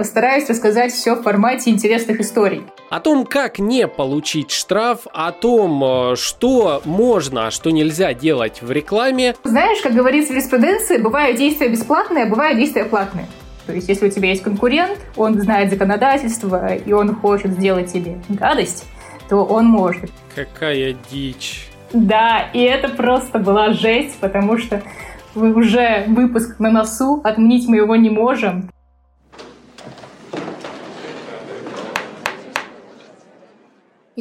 Постараюсь рассказать все в формате интересных историй. О том, как не получить штраф, о том, э, что можно, а что нельзя делать в рекламе. Знаешь, как говорится в юриспруденции, бывают действия бесплатные, а бывают действия платные. То есть, если у тебя есть конкурент, он знает законодательство, и он хочет сделать тебе гадость, то он может. Какая дичь. Да, и это просто была жесть, потому что вы уже выпуск на носу, отменить мы его не можем.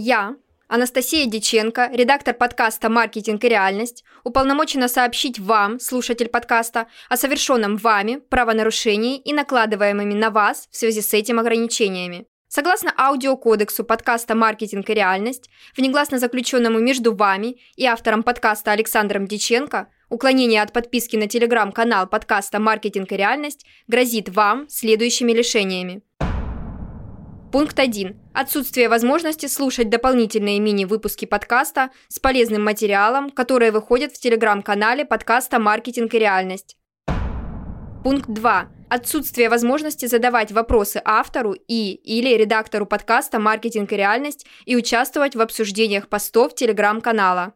Я, Анастасия Диченко, редактор подкаста «Маркетинг и реальность», уполномочена сообщить вам, слушатель подкаста, о совершенном вами правонарушении и накладываемыми на вас в связи с этим ограничениями. Согласно аудиокодексу подкаста «Маркетинг и реальность», внегласно заключенному между вами и автором подкаста Александром Диченко, уклонение от подписки на телеграм-канал подкаста «Маркетинг и реальность» грозит вам следующими лишениями. Пункт 1. Отсутствие возможности слушать дополнительные мини-выпуски подкаста с полезным материалом, которые выходят в телеграм-канале подкаста «Маркетинг и реальность». Пункт 2 отсутствие возможности задавать вопросы автору и или редактору подкаста «Маркетинг и реальность» и участвовать в обсуждениях постов телеграм-канала.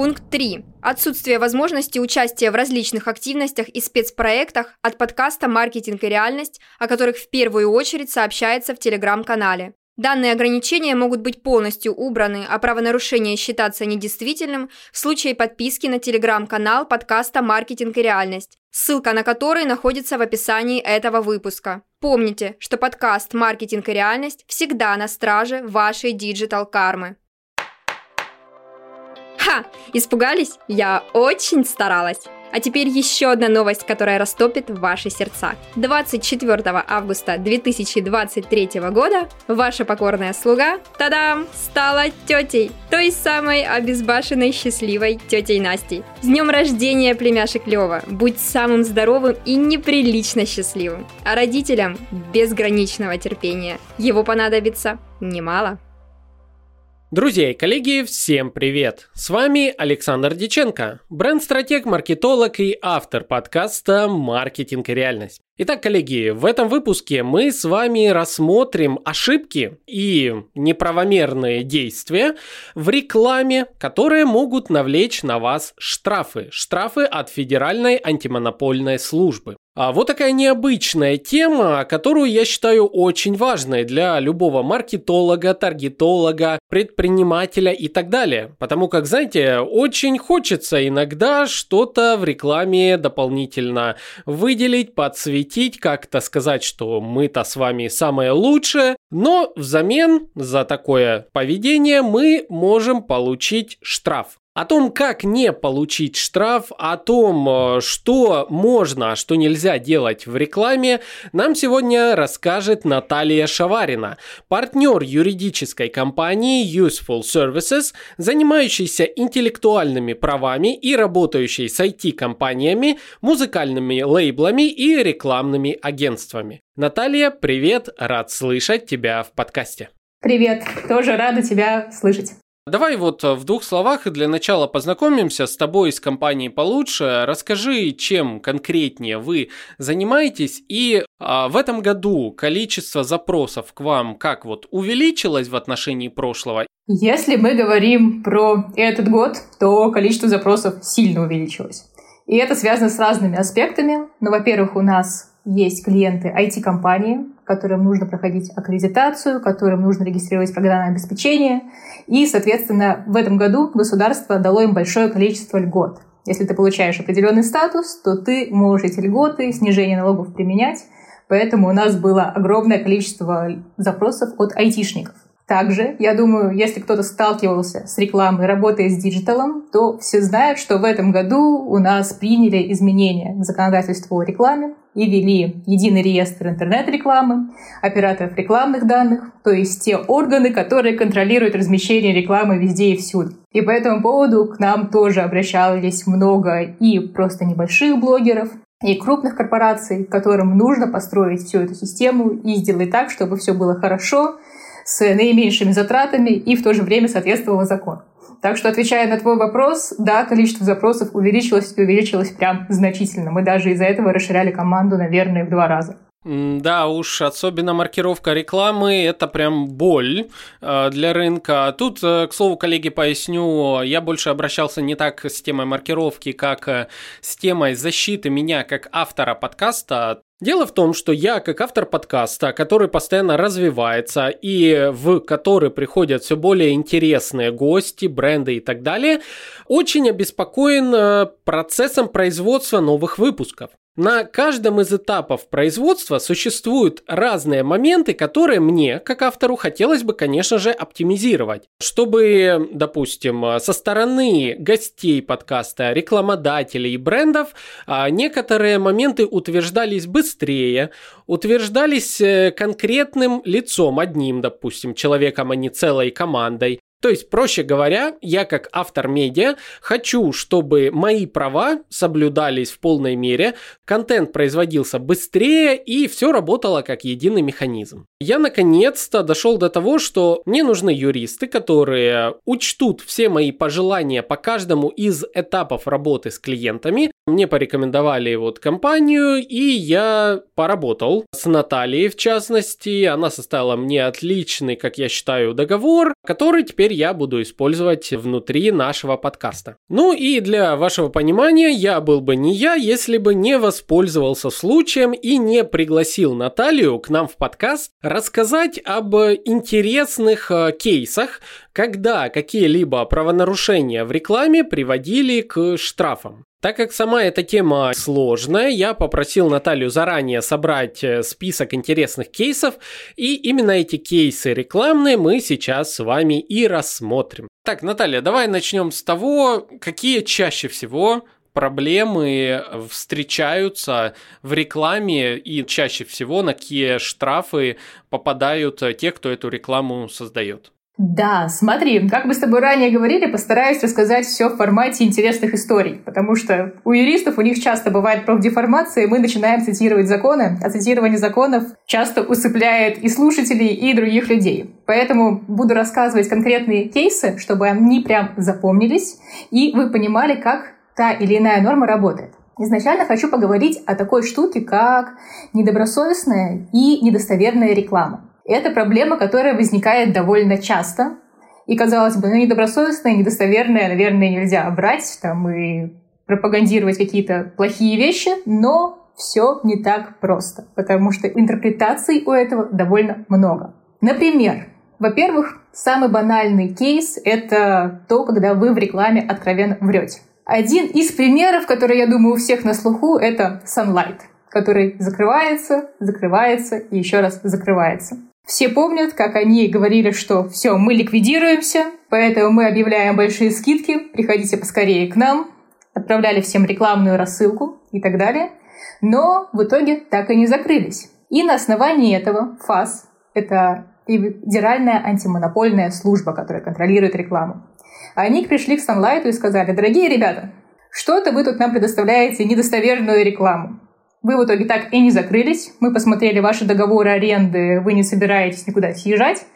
Пункт 3. Отсутствие возможности участия в различных активностях и спецпроектах от подкаста «Маркетинг и реальность», о которых в первую очередь сообщается в телеграм-канале. Данные ограничения могут быть полностью убраны, а правонарушение считаться недействительным в случае подписки на телеграм-канал подкаста «Маркетинг и реальность», ссылка на который находится в описании этого выпуска. Помните, что подкаст «Маркетинг и реальность» всегда на страже вашей диджитал-кармы. Ха! Испугались? Я очень старалась! А теперь еще одна новость, которая растопит ваши сердца. 24 августа 2023 года ваша покорная слуга, тадам, стала тетей, той самой обезбашенной счастливой тетей Настей. С днем рождения, племяшек Лева! Будь самым здоровым и неприлично счастливым. А родителям безграничного терпения. Его понадобится немало. Друзья и коллеги, всем привет! С вами Александр Диченко, бренд-стратег, маркетолог и автор подкаста «Маркетинг и реальность». Итак, коллеги, в этом выпуске мы с вами рассмотрим ошибки и неправомерные действия в рекламе, которые могут навлечь на вас штрафы. Штрафы от Федеральной антимонопольной службы. А вот такая необычная тема, которую я считаю очень важной для любого маркетолога, таргетолога, предпринимателя и так далее. Потому как, знаете, очень хочется иногда что-то в рекламе дополнительно выделить, подсветить, защитить, как-то сказать, что мы-то с вами самое лучшее, но взамен за такое поведение мы можем получить штраф. О том, как не получить штраф, о том, э, что можно, а что нельзя делать в рекламе, нам сегодня расскажет Наталья Шаварина, партнер юридической компании Useful Services, занимающейся интеллектуальными правами и работающей с IT-компаниями, музыкальными лейблами и рекламными агентствами. Наталья, привет, рад слышать тебя в подкасте. Привет, тоже рада тебя слышать. Давай вот э, в двух словах для начала познакомимся с тобой из компании получше. Расскажи, чем конкретнее вы занимаетесь и а, в этом году количество запросов к вам как вот увеличилось в отношении прошлого? Если мы говорим про этот год, то количество запросов сильно увеличилось. И это связано с разными аспектами. Ну, во-первых, у нас есть клиенты IT-компании, которым нужно проходить аккредитацию, которым нужно регистрировать программное обеспечение. И, соответственно, в этом году государство дало им большое количество льгот. Если ты получаешь определенный статус, то ты можешь эти льготы, снижение налогов применять. Поэтому у нас было огромное количество запросов от айтишников. Также, я думаю, если кто-то сталкивался с рекламой, работая с диджиталом, то все знают, что в этом году у нас приняли изменения к законодательству о рекламе и ввели единый реестр интернет-рекламы, операторов рекламных данных, то есть те органы, которые контролируют размещение рекламы везде и всюду. И по этому поводу к нам тоже обращались много и просто небольших блогеров, и крупных корпораций, которым нужно построить всю эту систему и сделать так, чтобы все было хорошо, с наименьшими затратами и в то же время соответствовало закону. Так что, отвечая на твой вопрос, да, количество запросов увеличилось и увеличилось прям значительно. Мы даже из-за этого расширяли команду, наверное, в два раза. Да уж, особенно маркировка рекламы – это прям боль э, для рынка. Тут, э, к слову, коллеги, поясню, я больше обращался не так с темой маркировки, как э, с темой защиты меня как автора подкаста. Дело в том, что я, как автор подкаста, который постоянно развивается и в который приходят все более интересные гости, бренды и так далее, очень обеспокоен процессом производства новых выпусков. На каждом из этапов производства существуют разные моменты, которые мне, как автору, хотелось бы, конечно же, оптимизировать. Чтобы, допустим, со стороны гостей подкаста, рекламодателей и брендов, а, некоторые моменты утверждались быстрее, утверждались э, конкретным лицом, одним, допустим, человеком, а не целой командой. То есть, проще говоря, я как автор медиа хочу, чтобы мои права соблюдались в полной мере, контент производился быстрее и все работало как единый механизм. Я наконец-то дошел до того, что мне нужны юристы, которые учтут все мои пожелания по каждому из этапов работы с клиентами. Мне порекомендовали вот компанию, и я поработал с Натальей в частности. Она составила мне отличный, как я считаю, договор, который теперь я буду использовать внутри нашего подкаста. Ну и для вашего понимания, я был бы не я, если бы не воспользовался случаем и не пригласил Наталью к нам в подкаст рассказать об интересных э, кейсах, когда какие-либо правонарушения в рекламе приводили к штрафам. Так как сама эта тема сложная, я попросил Наталью заранее собрать э, список интересных кейсов, и именно эти кейсы рекламные мы сейчас с вами и рассмотрим. Так, Наталья, давай начнем с того, какие чаще всего проблемы встречаются в рекламе и чаще всего на какие штрафы попадают те, кто эту рекламу создает. Да, смотри, как мы с тобой ранее говорили, постараюсь рассказать все в формате интересных историй, потому что у юристов у них часто бывает профдеформация, и мы начинаем цитировать законы, а цитирование законов часто усыпляет и слушателей, и других людей. Поэтому буду рассказывать конкретные кейсы, чтобы они прям запомнились, и вы понимали, как та или иная норма работает. Изначально хочу поговорить о такой штуке, как недобросовестная и недостоверная реклама. Это проблема, которая возникает довольно часто. И, казалось бы, ну, недобросовестное, недостоверное, наверное, нельзя брать там и пропагандировать какие-то плохие вещи, но все не так просто, потому что интерпретаций у этого довольно много. Например, во-первых, самый банальный кейс — это то, когда вы в рекламе откровенно врете. Один из примеров, который, я думаю, у всех на слуху, это Sunlight, который закрывается, закрывается и еще раз закрывается. Все помнят, как они говорили, что все, мы ликвидируемся, поэтому мы объявляем большие скидки, приходите поскорее к нам, отправляли всем рекламную рассылку и так далее. Но в итоге так и не закрылись. И на основании этого ФАС, это Федеральная антимонопольная служба, которая контролирует рекламу, они пришли к Sunlight и сказали, дорогие ребята, что-то вы тут нам предоставляете недостоверную рекламу. Вы в итоге так и не закрылись. Мы посмотрели ваши договоры аренды, вы не собираетесь никуда съезжать.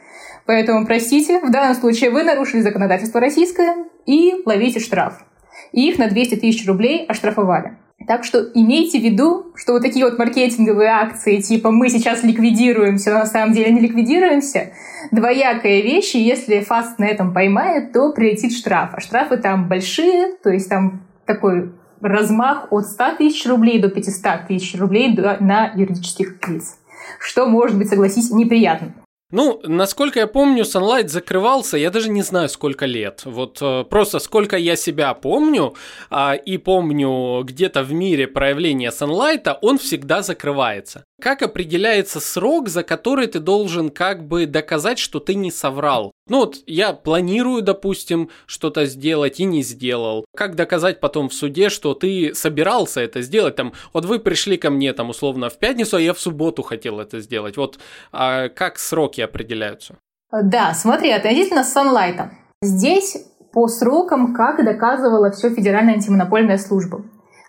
Поэтому, простите, в данном случае вы нарушили законодательство российское и ловите штраф. И их на 200 тысяч рублей оштрафовали. Так что имейте в виду, что вот такие вот маркетинговые акции, типа мы сейчас ликвидируемся, но на самом деле не ликвидируемся, двоякая вещь, и если ФАСТ на этом поймает, то прилетит штраф. А штрафы там большие, то есть там такой размах от 100 тысяч рублей до 500 тысяч рублей на юридических лиц. Что может быть, согласись, неприятным. Ну, насколько я помню, Sunlight закрывался, я даже не знаю, сколько лет. Вот э, просто сколько я себя помню, э, и помню где-то в мире проявления Sunlight, он всегда закрывается. Как определяется срок, за который ты должен как бы доказать, что ты не соврал? Ну вот я планирую, допустим, что-то сделать и не сделал. Как доказать потом в суде, что ты собирался это сделать? Там, вот вы пришли ко мне там условно в пятницу, а я в субботу хотел это сделать. Вот а как сроки определяются? Да, смотри, относительно Sunlight. Здесь по срокам, как доказывала все Федеральная антимонопольная служба.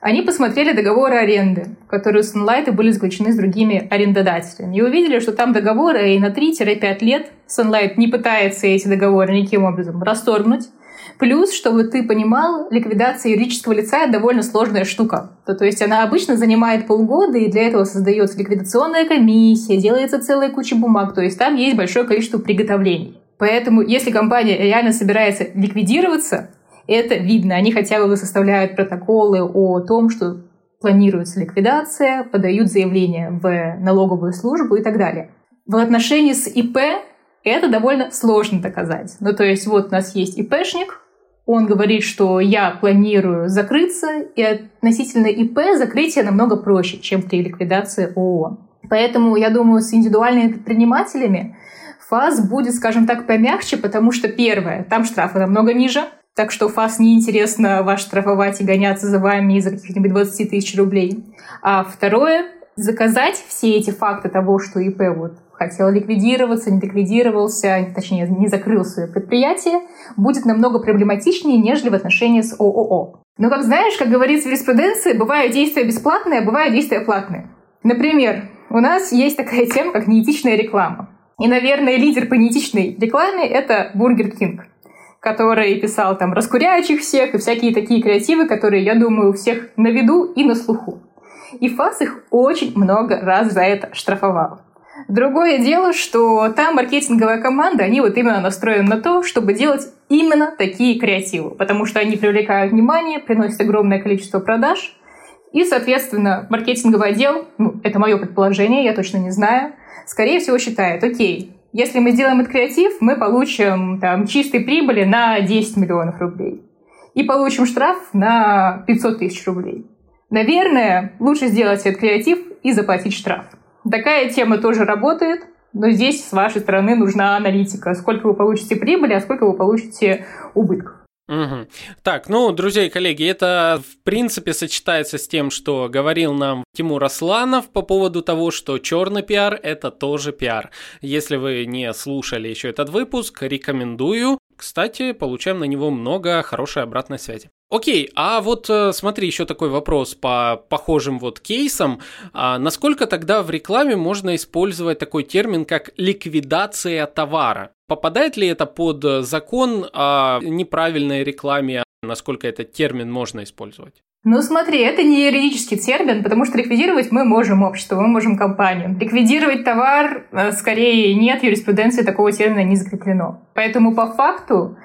Они посмотрели договоры аренды, которые у Sunlight были заключены с другими арендодателями, и увидели, что там договоры и на 3-5 лет Sunlight не пытается эти договоры никаким образом расторгнуть, Плюс, чтобы ты понимал, ликвидация юридического лица — довольно сложная штука. То, то есть она обычно занимает полгода, и для этого создается ликвидационная комиссия, делается целая куча бумаг. То есть там есть большое количество приготовлений. Поэтому, если компания реально собирается ликвидироваться, это видно. Они хотя бы составляют протоколы о том, что планируется ликвидация, подают заявление в налоговую службу и так далее. В отношении с ИП это довольно сложно доказать. Ну, то есть вот у нас есть ИПшник, он говорит, что я планирую закрыться, и относительно ИП закрытие намного проще, чем при ликвидации ООО. Поэтому, я думаю, с индивидуальными предпринимателями ФАС будет, скажем так, помягче, потому что, первое, там штрафы намного ниже, так что ФАС неинтересно вас штрафовать и гоняться за вами из-за каких-нибудь 20 тысяч рублей. А второе, заказать все эти факты того, что ИП вот хотел ликвидироваться, не ликвидировался, точнее, не закрыл свое предприятие, будет намного проблематичнее, нежели в отношении с ООО. Но, как знаешь, как говорится в юриспруденции, бывают действия бесплатные, а бывают действия платные. Например, у нас есть такая тема, как неэтичная реклама. И, наверное, лидер по неэтичной рекламе — это Бургер Кинг, который писал там «раскуряющих всех» и всякие такие креативы, которые, я думаю, у всех на виду и на слуху. И ФАС их очень много раз за это штрафовал. Другое дело, что там маркетинговая команда, они вот именно настроены на то, чтобы делать именно такие креативы, потому что они привлекают внимание, приносят огромное количество продаж, и, соответственно, маркетинговый отдел, ну, это мое предположение, я точно не знаю, скорее всего считает, окей, если мы сделаем этот креатив, мы получим там чистой прибыли на 10 миллионов рублей и получим штраф на 500 тысяч рублей. Наверное, лучше сделать этот креатив и заплатить штраф. Такая тема тоже работает, но здесь с вашей стороны нужна аналитика. Сколько вы получите прибыли, а сколько вы получите убытков. Угу. Так, ну, друзья и коллеги, это в принципе сочетается с тем, что говорил нам Тимур Асланов по поводу того, что черный пиар – это тоже пиар. Если вы не слушали еще этот выпуск, рекомендую. Кстати, получаем на него много хорошей обратной связи. Окей, а вот э, смотри, еще такой вопрос по похожим вот кейсам. А насколько тогда в рекламе можно использовать такой термин, как ликвидация товара? Попадает ли это под закон о неправильной рекламе? Насколько этот термин можно использовать? Ну смотри, это не юридический термин, потому что ликвидировать мы можем общество, мы можем компанию. Ликвидировать товар, э, скорее нет, юриспруденции такого термина не закреплено. Поэтому по факту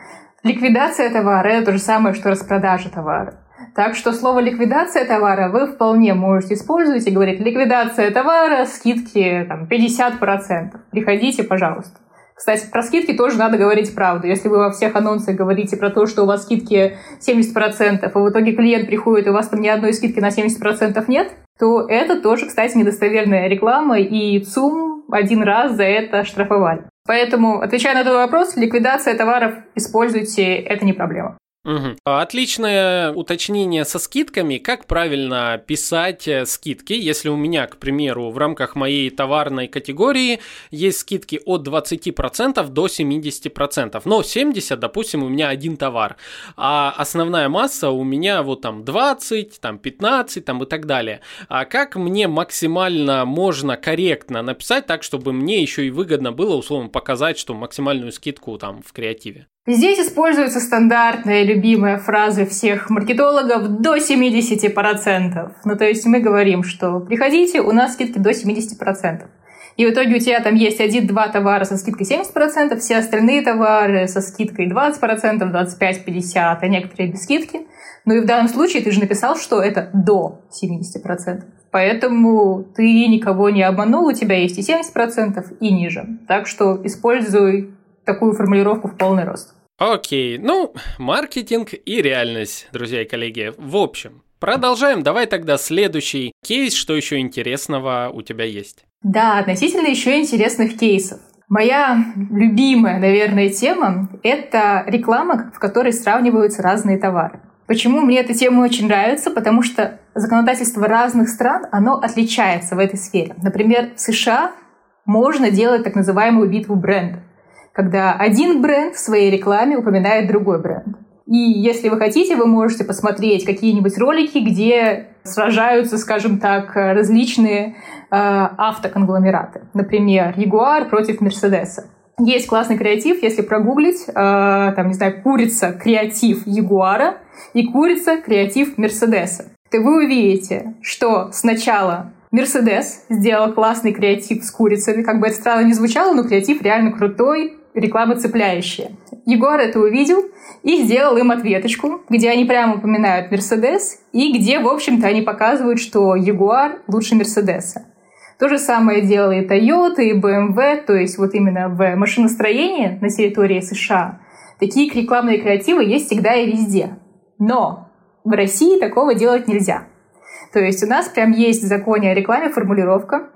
Ликвидация товара – это то же самое, что распродажа товара. Так что слово «ликвидация товара» вы вполне можете использовать и говорить «ликвидация товара, скидки там, 50%. Приходите, пожалуйста». Кстати, про скидки тоже надо говорить правду. Если вы во всех анонсах говорите про то, что у вас скидки 70%, а в итоге клиент приходит, и у вас там ни одной скидки на 70% нет, то это тоже, кстати, недостоверная реклама, и ЦУМ один раз за это штрафовали. Поэтому, отвечая на этот вопрос, ликвидация товаров используйте, это не проблема. Угу. Отличное уточнение со скидками. Как правильно писать э, скидки, если у меня, к примеру, в рамках моей товарной категории есть скидки от 20% до 70%. Но 70, допустим, у меня один товар, а основная масса у меня вот там 20, там 15 там и так далее. А как мне максимально можно корректно написать так, чтобы мне еще и выгодно было условно показать, что максимальную скидку там в креативе? Здесь используется стандартная любимая фраза всех маркетологов до 70%. Ну, то есть мы говорим, что приходите, у нас скидки до 70%. И в итоге у тебя там есть один-два товара со скидкой 70%, все остальные товары со скидкой 20%, 25-50%, а некоторые без скидки. Ну и в данном случае ты же написал, что это до 70%. Поэтому ты никого не обманул, у тебя есть и 70%, и ниже. Так что используй такую формулировку в полный рост. Окей, ну, маркетинг и реальность, друзья и коллеги. В общем, продолжаем. Давай тогда следующий кейс, что еще интересного у тебя есть. Да, относительно еще интересных кейсов. Моя любимая, наверное, тема – это реклама, в которой сравниваются разные товары. Почему мне эта тема очень нравится? Потому что законодательство разных стран, оно отличается в этой сфере. Например, в США можно делать так называемую битву брендов когда один бренд в своей рекламе упоминает другой бренд. И если вы хотите, вы можете посмотреть какие-нибудь ролики, где сражаются, скажем так, различные э, автоконгломераты. Например, Jaguar против Мерседеса. есть классный креатив, если прогуглить, э, там, не знаю, курица креатив Ягуара и курица креатив Мерседеса. То вы увидите, что сначала Мерседес сделал классный креатив с курицами. Как бы это странно не звучало, но креатив реально крутой, реклама цепляющая. Егор это увидел и сделал им ответочку, где они прямо упоминают Мерседес и где, в общем-то, они показывают, что Ягуар лучше Мерседеса. То же самое делали Toyota и BMW, то есть вот именно в машиностроении на территории США такие рекламные креативы есть всегда и везде. Но в России такого делать нельзя. То есть у нас прям есть в законе о рекламе формулировка,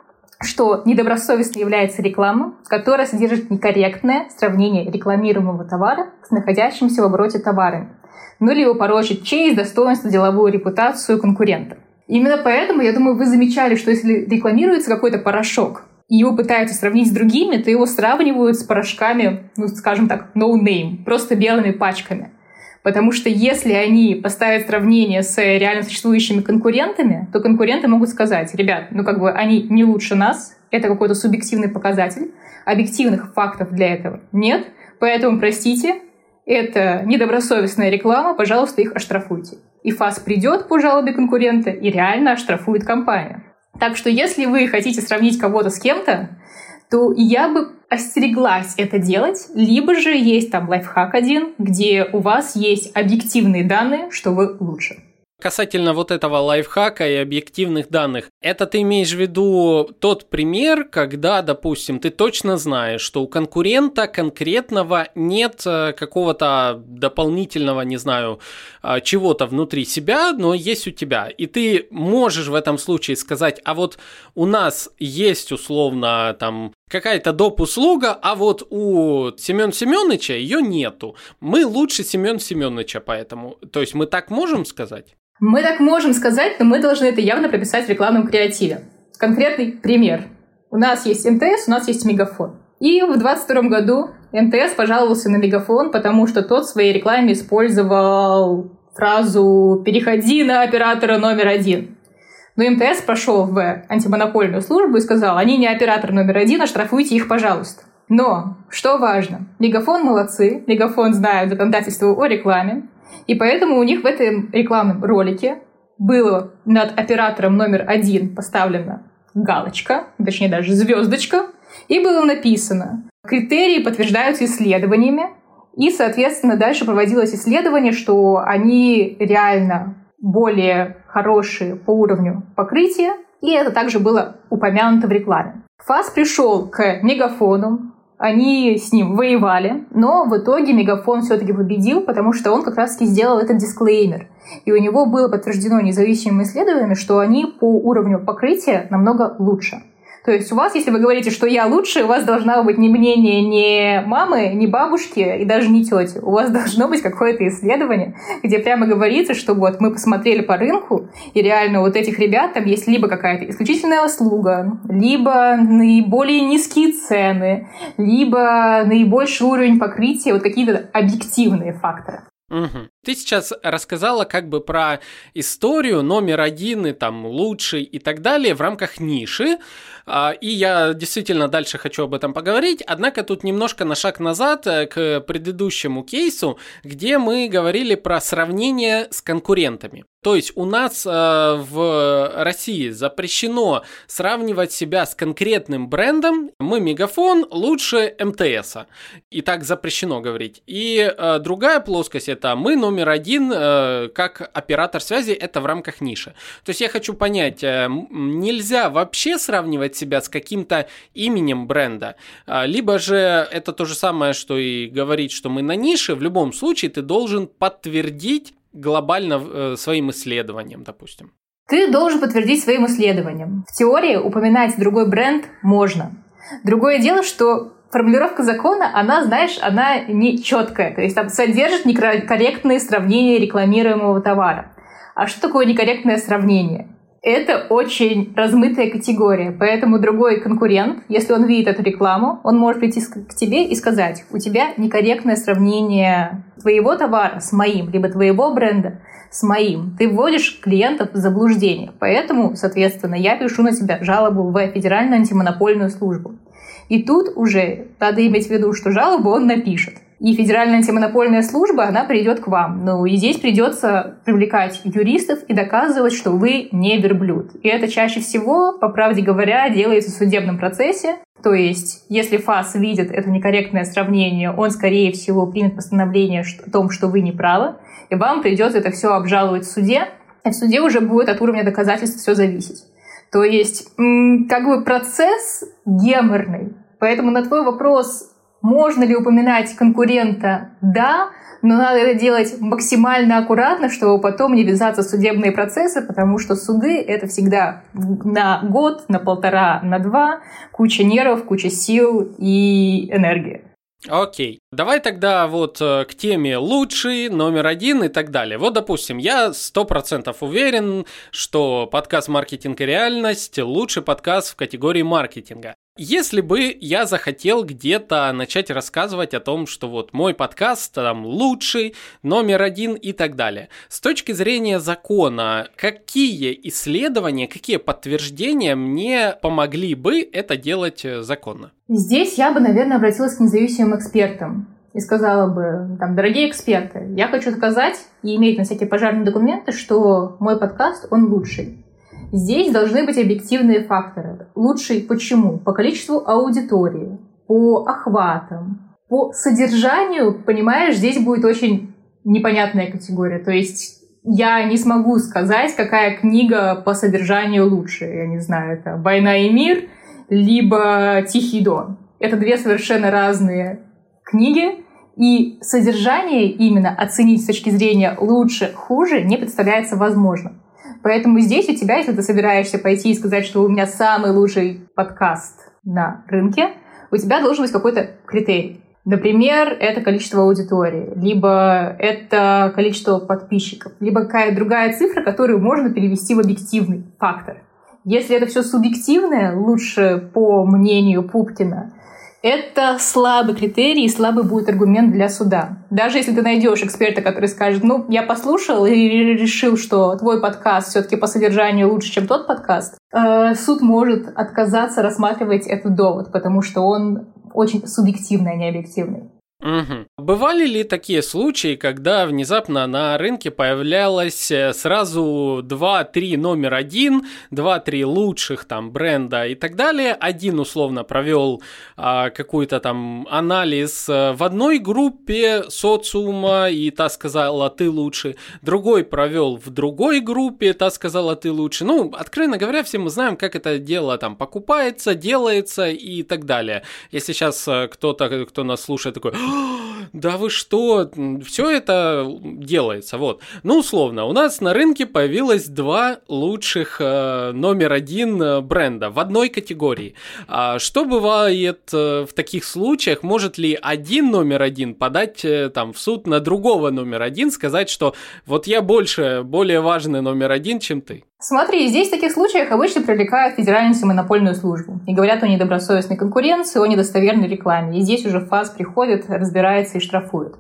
что недобросовестно является реклама, которая содержит некорректное сравнение рекламируемого товара с находящимся в обороте товарами, ну или порочит честь, достоинство, деловую репутацию конкурента. Именно поэтому, я думаю, вы замечали, что если рекламируется какой-то порошок, и его пытаются сравнить с другими, то его сравнивают с порошками, ну, скажем так, no name, просто белыми пачками. Потому что если они поставят сравнение с реально существующими конкурентами, то конкуренты могут сказать, ребят, ну как бы они не лучше нас, это какой-то субъективный показатель, объективных фактов для этого нет, поэтому, простите, это недобросовестная реклама, пожалуйста, их оштрафуйте. И ФАС придет по жалобе конкурента и реально оштрафует компанию. Так что если вы хотите сравнить кого-то с кем-то, то я бы остереглась это делать, либо же есть там лайфхак один, где у вас есть объективные данные, что вы лучше. Касательно вот этого лайфхака и объективных данных, это ты имеешь в виду тот пример, когда, допустим, ты точно знаешь, что у конкурента конкретного нет э, какого-то дополнительного, не знаю, э, чего-то внутри себя, но есть у тебя. И ты можешь в этом случае сказать, а вот у нас есть условно там какая-то доп. услуга, а вот у Семен Семеновича ее нету. Мы лучше Семен Семеновича, поэтому. То есть мы так можем сказать? Мы так можем сказать, но мы должны это явно прописать в рекламном креативе. Конкретный пример. У нас есть МТС, у нас есть Мегафон. И в 2022 году МТС пожаловался на Мегафон, потому что тот в своей рекламе использовал фразу «переходи на оператора номер один». Но МТС пошел в антимонопольную службу и сказал, они не оператор номер один, оштрафуйте их, пожалуйста. Но, что важно, Мегафон молодцы, Мегафон знает законодательство о рекламе, и поэтому у них в этом рекламном ролике было над оператором номер один поставлена галочка, точнее даже звездочка, и было написано «Критерии подтверждаются исследованиями», и, соответственно, дальше проводилось исследование, что они реально более хорошие по уровню покрытия, и это также было упомянуто в рекламе. ФАС пришел к Мегафону, они с ним воевали, но в итоге Мегафон все-таки победил, потому что он как раз-таки сделал этот дисклеймер. И у него было подтверждено независимыми исследованиями, что они по уровню покрытия намного лучше. То есть у вас, если вы говорите, что я лучше, у вас должна быть не мнение ни мамы, ни бабушки и даже не тети. У вас должно быть какое-то исследование, где прямо говорится, что вот мы посмотрели по рынку, и реально вот этих ребят там есть либо какая-то исключительная услуга, либо наиболее низкие цены, либо наибольший уровень покрытия, вот какие-то объективные факторы. Угу. Ты сейчас рассказала как бы про историю номер один и там лучший и так далее в рамках ниши, и я действительно дальше хочу об этом поговорить, однако тут немножко на шаг назад э, к предыдущему кейсу, где мы говорили про сравнение с конкурентами. То есть у нас э, в России запрещено сравнивать себя с конкретным брендом. Мы Мегафон лучше МТС. И так запрещено говорить. И э, другая плоскость это мы номер один э, как оператор связи, это в рамках ниши. То есть я хочу понять, э, нельзя вообще сравнивать себя с каким-то именем бренда. Э, либо же это то же самое, что и говорить, что мы на нише. В любом случае ты должен подтвердить глобально э, своим исследованием, допустим? Ты должен подтвердить своим исследованием. В теории упоминать другой бренд можно. Другое дело, что формулировка закона, она, знаешь, она не четкая. То есть там содержит некорректные сравнения рекламируемого товара. А что такое некорректное сравнение? Это очень размытая категория. Поэтому другой конкурент, если он видит эту рекламу, он может прийти к тебе и сказать, у тебя некорректное сравнение твоего товара с моим, либо твоего бренда с моим. Ты вводишь клиентов в заблуждение. Поэтому, соответственно, я пишу на тебя жалобу в Федеральную антимонопольную службу. И тут уже надо иметь в виду, что жалобу он напишет. И Федеральная антимонопольная служба, она придет к вам. Ну и здесь придется привлекать юристов и доказывать, что вы не верблюд. И это чаще всего, по правде говоря, делается в судебном процессе. То есть, если ФАС видит это некорректное сравнение, он, скорее всего, примет постановление о том, что вы не правы, и вам придется это все обжаловать в суде, и в суде уже будет от уровня доказательств все зависеть. То есть, как бы процесс геморный. Поэтому на твой вопрос, можно ли упоминать конкурента, да, но надо это делать максимально аккуратно, чтобы потом не ввязаться в судебные процессы, потому что суды — это всегда на год, на полтора, на два, куча нервов, куча сил и энергии. Окей. Давай тогда вот э, к теме лучший, номер один и так далее. Вот, допустим, я сто процентов уверен, что подкаст «Маркетинг и реальность» лучший подкаст в категории маркетинга. Если бы я захотел где-то начать рассказывать о том, что вот мой подкаст там лучший, номер один и так далее. С точки зрения закона, какие исследования, какие подтверждения мне помогли бы это делать э, законно? Здесь я бы, наверное, обратилась к независимым экспертам и сказала бы, там, дорогие эксперты, я хочу сказать и иметь на всякие пожарные документы, что мой подкаст, он лучший. Здесь должны быть объективные факторы. Лучший почему? По количеству аудитории, по охватам, по содержанию, понимаешь, здесь будет очень непонятная категория. То есть я не смогу сказать, какая книга по содержанию лучше. Я не знаю, это «Война и мир» либо «Тихий дон». Это две совершенно разные книги, и содержание именно оценить с точки зрения лучше, хуже не представляется возможным. Поэтому здесь у тебя, если ты собираешься пойти и сказать, что у меня самый лучший подкаст на рынке, у тебя должен быть какой-то критерий. Например, это количество аудитории, либо это количество подписчиков, либо какая-то другая цифра, которую можно перевести в объективный фактор. Если это все субъективное, лучше по мнению Пупкина, это слабый критерий и слабый будет аргумент для суда. Даже если ты найдешь эксперта, который скажет, ну, я послушал и решил, что твой подкаст все-таки по содержанию лучше, чем тот подкаст, э, суд может отказаться рассматривать этот довод, потому что он очень субъективный, а не объективный. Угу. Бывали ли такие случаи, когда внезапно на рынке появлялось э, сразу 2-3 номер один, 2-3 лучших там бренда и так далее? Один условно провел а, какой-то там анализ э, в одной группе социума, и та сказала, ты лучше. Другой провел в другой группе, та сказала, ты лучше. Ну, откровенно говоря, все мы знаем, как это дело там покупается, делается и так далее. Если сейчас э, кто-то, кто нас слушает, такой, да вы что, все это делается, вот. Ну, условно, у нас на рынке появилось два лучших э, номер один э, бренда в одной категории. А что бывает э, в таких случаях? Может ли один номер один подать э, там в суд на другого номер один, сказать, что вот я больше, более важный номер один, чем ты? Смотри, здесь в таких случаях обычно привлекают Федеральную антимонопольную службу и говорят о недобросовестной конкуренции, о недостоверной рекламе. И здесь уже ФАС приходит, разбирается и штрафует.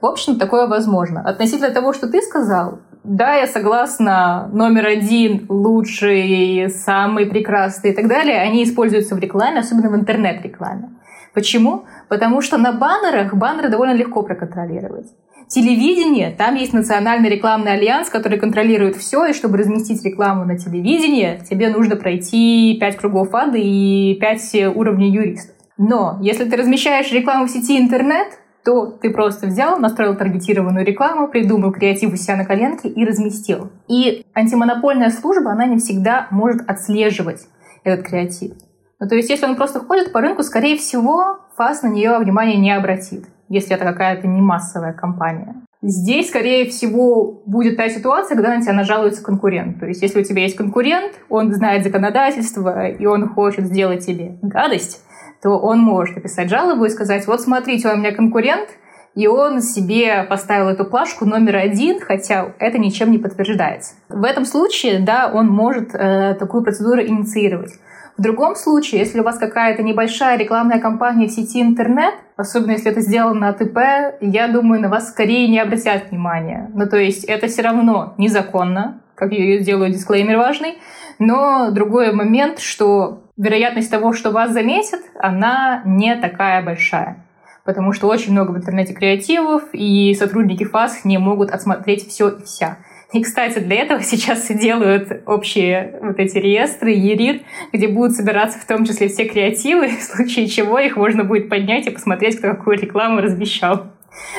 В общем, такое возможно. Относительно того, что ты сказал, да, я согласна, номер один, лучший, самый прекрасный и так далее, они используются в рекламе, особенно в интернет-рекламе. Почему? Потому что на баннерах баннеры довольно легко проконтролировать. Телевидение, там есть национальный рекламный альянс, который контролирует все, и чтобы разместить рекламу на телевидении, тебе нужно пройти 5 кругов ада и 5 уровней юристов. Но если ты размещаешь рекламу в сети интернет, то ты просто взял, настроил таргетированную рекламу, придумал креатив у себя на коленке и разместил. И антимонопольная служба, она не всегда может отслеживать этот креатив. Ну, то есть, если он просто ходит по рынку, скорее всего, ФАС на нее внимания не обратит если это какая-то не массовая компания. Здесь, скорее всего, будет та ситуация, когда на тебя нажалуется конкурент. То есть, если у тебя есть конкурент, он знает законодательство, и он хочет сделать тебе гадость, то он может написать жалобу и сказать, вот смотрите, у меня конкурент, и он себе поставил эту плашку номер один, хотя это ничем не подтверждается. В этом случае, да, он может э, такую процедуру инициировать. В другом случае, если у вас какая-то небольшая рекламная кампания в сети интернет, особенно если это сделано от ИП, я думаю, на вас скорее не обратят внимания. Ну, то есть это все равно незаконно, как я делаю дисклеймер важный, Но другой момент, что вероятность того, что вас заметят, она не такая большая. Потому что очень много в интернете креативов, и сотрудники ФАС не могут отсмотреть все и вся. И, кстати, для этого сейчас и делают общие вот эти реестры, ЕРИР, где будут собираться в том числе все креативы, в случае чего их можно будет поднять и посмотреть, кто какую рекламу размещал.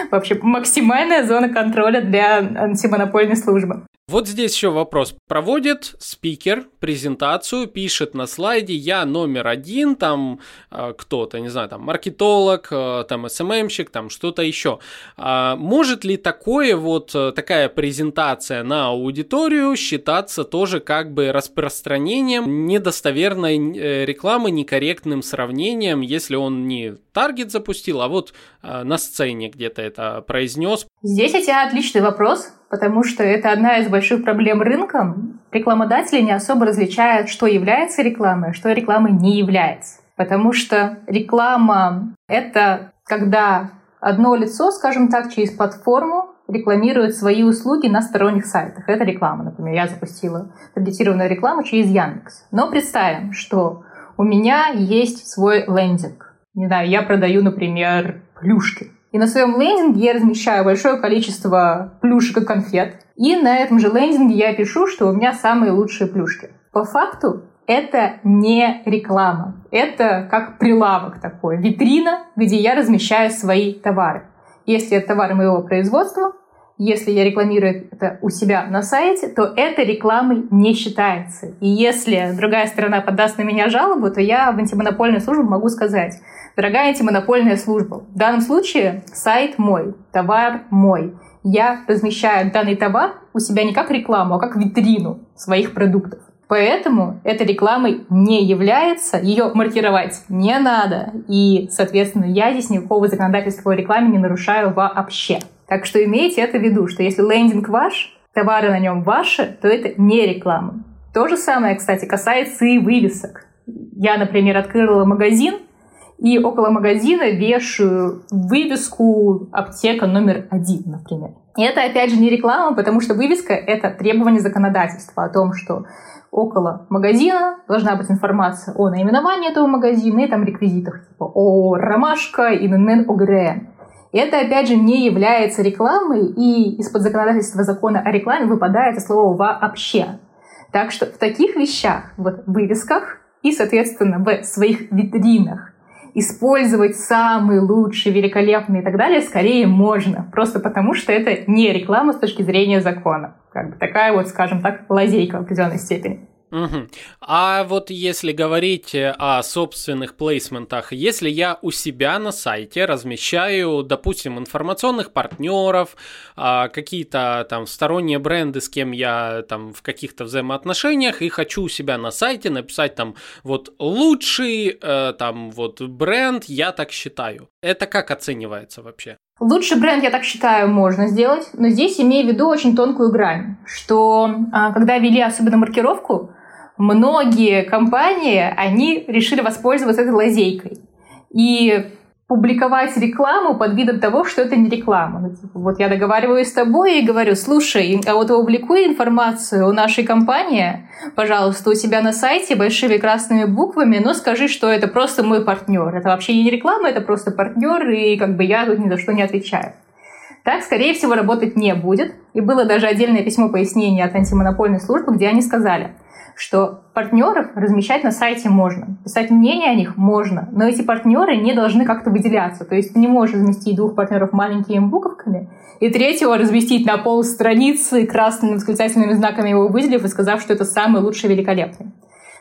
Вообще максимальная зона контроля для антимонопольной службы. Вот здесь еще вопрос. Проводит спикер презентацию, пишет на слайде «Я номер один», там э, кто-то, не знаю, там маркетолог, э, там СММщик, там что-то еще. А может ли такое вот, э, такая презентация на аудиторию считаться тоже как бы распространением недостоверной э, рекламы, некорректным сравнением, если он не таргет запустил, а вот э, на сцене где-то это произнес? Здесь у тебя отличный вопрос потому что это одна из больших проблем рынка. Рекламодатели не особо различают, что является рекламой, а что рекламой не является. Потому что реклама — это когда одно лицо, скажем так, через платформу рекламирует свои услуги на сторонних сайтах. Это реклама, например. Я запустила таргетированную рекламу через Яндекс. Но представим, что у меня есть свой лендинг. Не знаю, я продаю, например, плюшки. И на своем лендинге я размещаю большое количество плюшек и конфет. И на этом же лендинге я пишу, что у меня самые лучшие плюшки. По факту это не реклама. Это как прилавок такой, витрина, где я размещаю свои товары. Если это товары моего производства, если я рекламирую это у себя на сайте, то это рекламой не считается. И если другая сторона подаст на меня жалобу, то я в антимонопольную службу могу сказать, дорогая антимонопольная служба, в данном случае сайт мой, товар мой. Я размещаю данный товар у себя не как рекламу, а как витрину своих продуктов. Поэтому эта рекламой не является, ее маркировать не надо. И, соответственно, я здесь никакого законодательства о рекламе не нарушаю вообще. Так что имейте это в виду, что если лендинг ваш, товары на нем ваши, то это не реклама. То же самое, кстати, касается и вывесок. Я, например, открыла магазин, и около магазина вешаю вывеску аптека номер один, например. И это, опять же, не реклама, потому что вывеска — это требование законодательства о том, что около магазина должна быть информация о наименовании этого магазина и там реквизитах, типа о ромашка, ИНН, ОГРН. Это, опять же, не является рекламой, и из-под законодательства закона о рекламе выпадает слово вообще. Так что в таких вещах, вот вывесках и, соответственно, в своих витринах использовать самые лучшие, великолепные и так далее скорее можно, просто потому что это не реклама с точки зрения закона. Как бы такая вот, скажем так, лазейка в определенной степени. Угу. А вот если говорить о собственных плейсментах, если я у себя на сайте размещаю, допустим, информационных партнеров, а, какие-то там сторонние бренды, с кем я там в каких-то взаимоотношениях, и хочу у себя на сайте написать там вот лучший э, там вот бренд, я так считаю. Это как оценивается вообще? Лучший бренд, я так считаю, можно сделать, но здесь имею в виду очень тонкую грань, что а, когда вели особенно маркировку, многие компании, они решили воспользоваться этой лазейкой. И публиковать рекламу под видом того, что это не реклама. Ну, типа, вот я договариваюсь с тобой и говорю, слушай, а вот публикуй информацию о нашей компании, пожалуйста, у себя на сайте большими красными буквами, но скажи, что это просто мой партнер. Это вообще не реклама, это просто партнер, и как бы я тут ни за что не отвечаю. Так, скорее всего, работать не будет. И было даже отдельное письмо пояснения от антимонопольной службы, где они сказали – что партнеров размещать на сайте можно, писать мнение о них можно, но эти партнеры не должны как-то выделяться. То есть ты не можешь разместить двух партнеров маленькими буковками, и третьего разместить на пол страницы красными восклицательными знаками его выделив и сказав, что это самый лучший великолепный.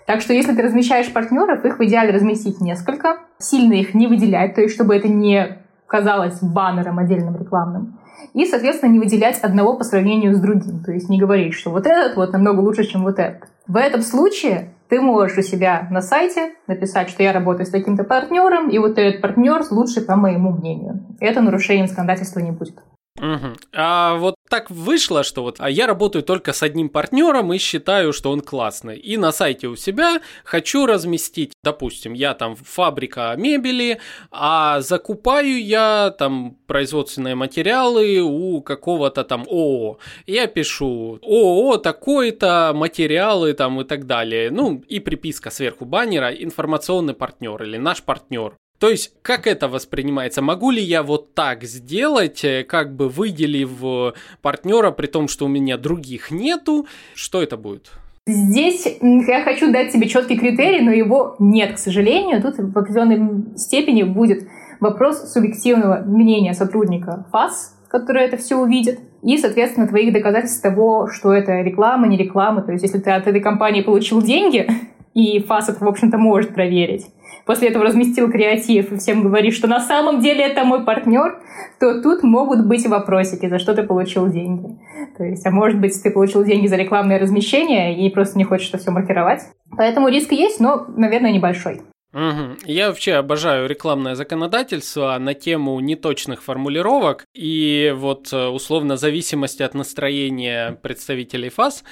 Так что если ты размещаешь партнеров, их в идеале разместить несколько, сильно их не выделять, то есть чтобы это не казалось баннером отдельным рекламным и, соответственно, не выделять одного по сравнению с другим. То есть не говорить, что вот этот вот намного лучше, чем вот этот. В этом случае ты можешь у себя на сайте написать, что я работаю с таким-то партнером, и вот этот партнер лучше по моему мнению. Это нарушением законодательства не будет. Угу. А вот так вышло, что вот а я работаю только с одним партнером и считаю, что он классный. И на сайте у себя хочу разместить, допустим, я там фабрика мебели, а закупаю я там производственные материалы у какого-то там ООО. Я пишу ООО такой-то, материалы там и так далее. Ну и приписка сверху баннера информационный партнер или наш партнер. То есть, как это воспринимается? Могу ли я вот так сделать, э, как бы выделив э, партнера, при том, что у меня других нету? Что это будет? Здесь я хочу дать тебе четкий критерий, но его нет, к сожалению. Тут в определенной степени будет вопрос субъективного мнения сотрудника ФАС, который это все увидит, и, соответственно, твоих доказательств того, что это реклама, не реклама. То есть, если ты от этой компании получил деньги, и ФАС это, в общем-то, может проверить, после этого разместил креатив и всем говоришь, что на самом деле это мой партнер, то тут могут быть вопросики, за что ты получил деньги. То есть, а может быть, ты получил деньги за рекламное размещение и просто не хочешь это все маркировать. Поэтому риск есть, но, наверное, небольшой. Угу. Я вообще обожаю рекламное законодательство на тему неточных формулировок и вот э, условно зависимости от настроения представителей ФАС.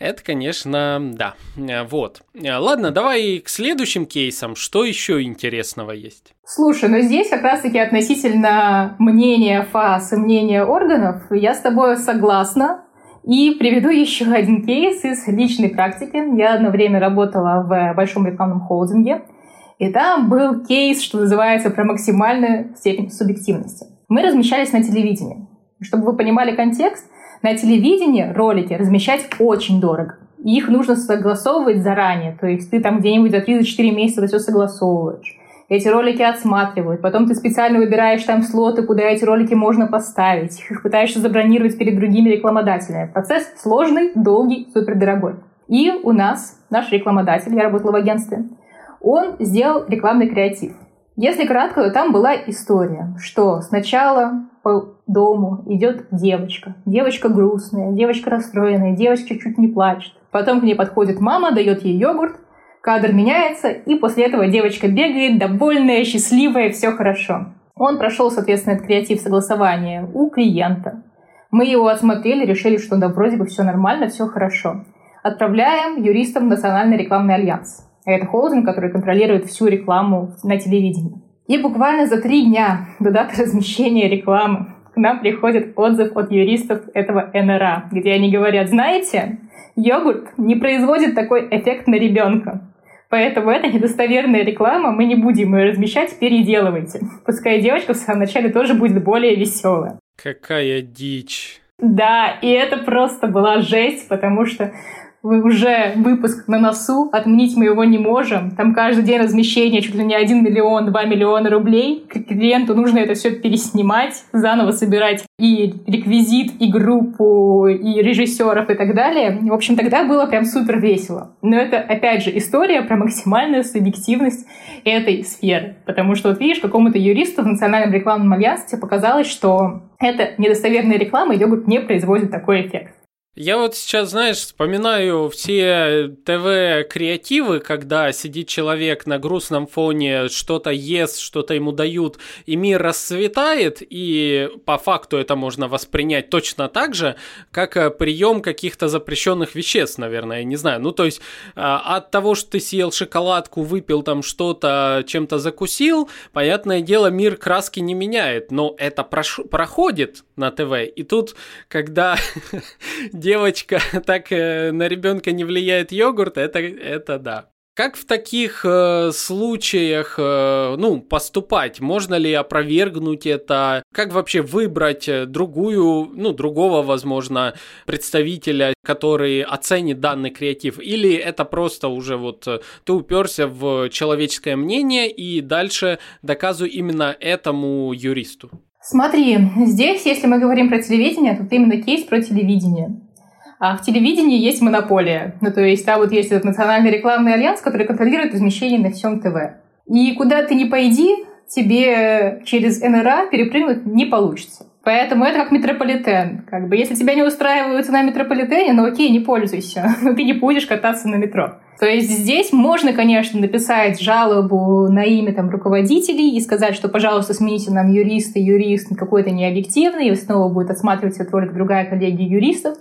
Это, конечно, да. Э, вот. Э, ладно, давай к следующим кейсам. Что еще интересного есть? Слушай, ну здесь как раз-таки относительно мнения ФАС и мнения органов я с тобой согласна. И приведу еще один кейс из личной практики. Я одно время работала в большом рекламном холдинге. И там был кейс, что называется, про максимальную степень субъективности. Мы размещались на телевидении. Чтобы вы понимали контекст, на телевидении ролики размещать очень дорого. Их нужно согласовывать заранее. То есть ты там где-нибудь за 3-4 месяца это все согласовываешь. Эти ролики отсматривают. Потом ты специально выбираешь там слоты, куда эти ролики можно поставить. Их пытаешься забронировать перед другими рекламодателями. Процесс сложный, долгий, супердорогой. И у нас, наш рекламодатель, я работала в агентстве, он сделал рекламный креатив. Если кратко, то там была история, что сначала по дому идет девочка. Девочка грустная, девочка расстроенная, девочка чуть не плачет. Потом к ней подходит мама, дает ей йогурт, кадр меняется, и после этого девочка бегает, довольная, счастливая, все хорошо. Он прошел, соответственно, этот креатив согласования у клиента. Мы его осмотрели, решили, что да, вроде бы все нормально, все хорошо. Отправляем юристам в Национальный рекламный альянс. Это холдинг, который контролирует всю рекламу на телевидении. И буквально за три дня до даты размещения рекламы к нам приходит отзыв от юристов этого НРА, где они говорят, знаете, йогурт не производит такой эффект на ребенка. Поэтому это недостоверная реклама, мы не будем ее размещать, переделывайте. Пускай девочка в самом начале тоже будет более веселая. Какая дичь. Да, и это просто была жесть, потому что уже выпуск на носу, отменить мы его не можем. Там каждый день размещение чуть ли не 1 миллион, 2 миллиона рублей. Клиенту нужно это все переснимать, заново собирать и реквизит, и группу, и режиссеров и так далее. В общем, тогда было прям супер весело. Но это, опять же, история про максимальную субъективность этой сферы. Потому что, вот видишь, какому-то юристу в Национальном рекламном альянсе показалось, что это недостоверная реклама, и йогурт не производит такой эффект. Я вот сейчас, знаешь, вспоминаю все ТВ-креативы, когда сидит человек на грустном фоне, что-то ест, что-то ему дают, и мир расцветает, и по факту это можно воспринять точно так же, как э, прием каких-то запрещенных веществ, наверное, я не знаю. Ну, то есть а, от того, что ты съел шоколадку, выпил там что-то, чем-то закусил, понятное дело, мир краски не меняет, но это прош- проходит на ТВ. И тут, когда девочка так э, на ребенка не влияет йогурт, это, это да. Как в таких э, случаях, э, ну, поступать? Можно ли опровергнуть это? Как вообще выбрать э, другую, ну, другого, возможно, представителя, который оценит данный креатив? Или это просто уже вот э, ты уперся в человеческое мнение и дальше доказывай именно этому юристу? Смотри, здесь, если мы говорим про телевидение, то именно кейс про телевидение. А в телевидении есть монополия. Ну, то есть там вот есть этот национальный рекламный альянс, который контролирует размещение на всем ТВ. И куда ты не пойди, тебе через НРА перепрыгнуть не получится. Поэтому это как метрополитен. Как бы, если тебя не устраивает на метрополитене, ну окей, не пользуйся. Ты не будешь кататься на метро. То есть здесь можно, конечно, написать жалобу на имя там, руководителей и сказать, что, пожалуйста, смените нам юриста, юрист какой-то необъективный, и снова будет отсматривать этот ролик другая коллегия юристов.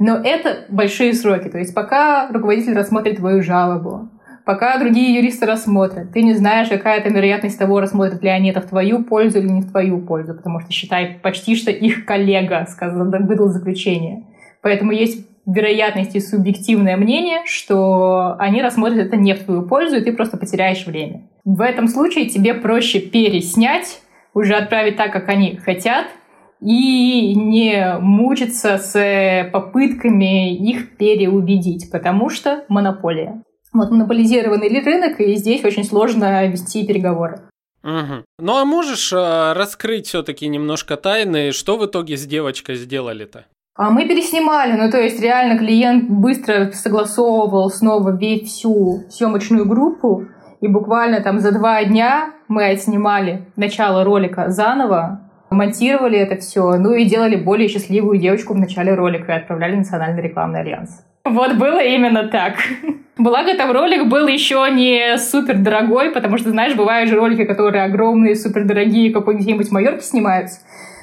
Но это большие сроки. То есть пока руководитель рассмотрит твою жалобу, пока другие юристы рассмотрят, ты не знаешь, какая это вероятность того, рассмотрят ли они это в твою пользу или не в твою пользу, потому что, считай, почти что их коллега сказал, выдал заключение. Поэтому есть вероятность и субъективное мнение, что они рассмотрят это не в твою пользу, и ты просто потеряешь время. В этом случае тебе проще переснять, уже отправить так, как они хотят, и не мучиться с попытками их переубедить, потому что монополия. Вот монополизированный рынок, и здесь очень сложно вести переговоры. Угу. Ну а можешь э, раскрыть все-таки немножко тайны, что в итоге с девочкой сделали-то? А мы переснимали, ну то есть реально клиент быстро согласовывал снова весь всю съемочную группу, и буквально там за два дня мы отснимали начало ролика заново, монтировали это все, ну и делали более счастливую девочку в начале ролика и отправляли в Национальный рекламный альянс. Вот было именно так. Благо, там ролик был еще не супер дорогой, потому что, знаешь, бывают же ролики, которые огромные, супер дорогие, какой-нибудь Майорке снимаются.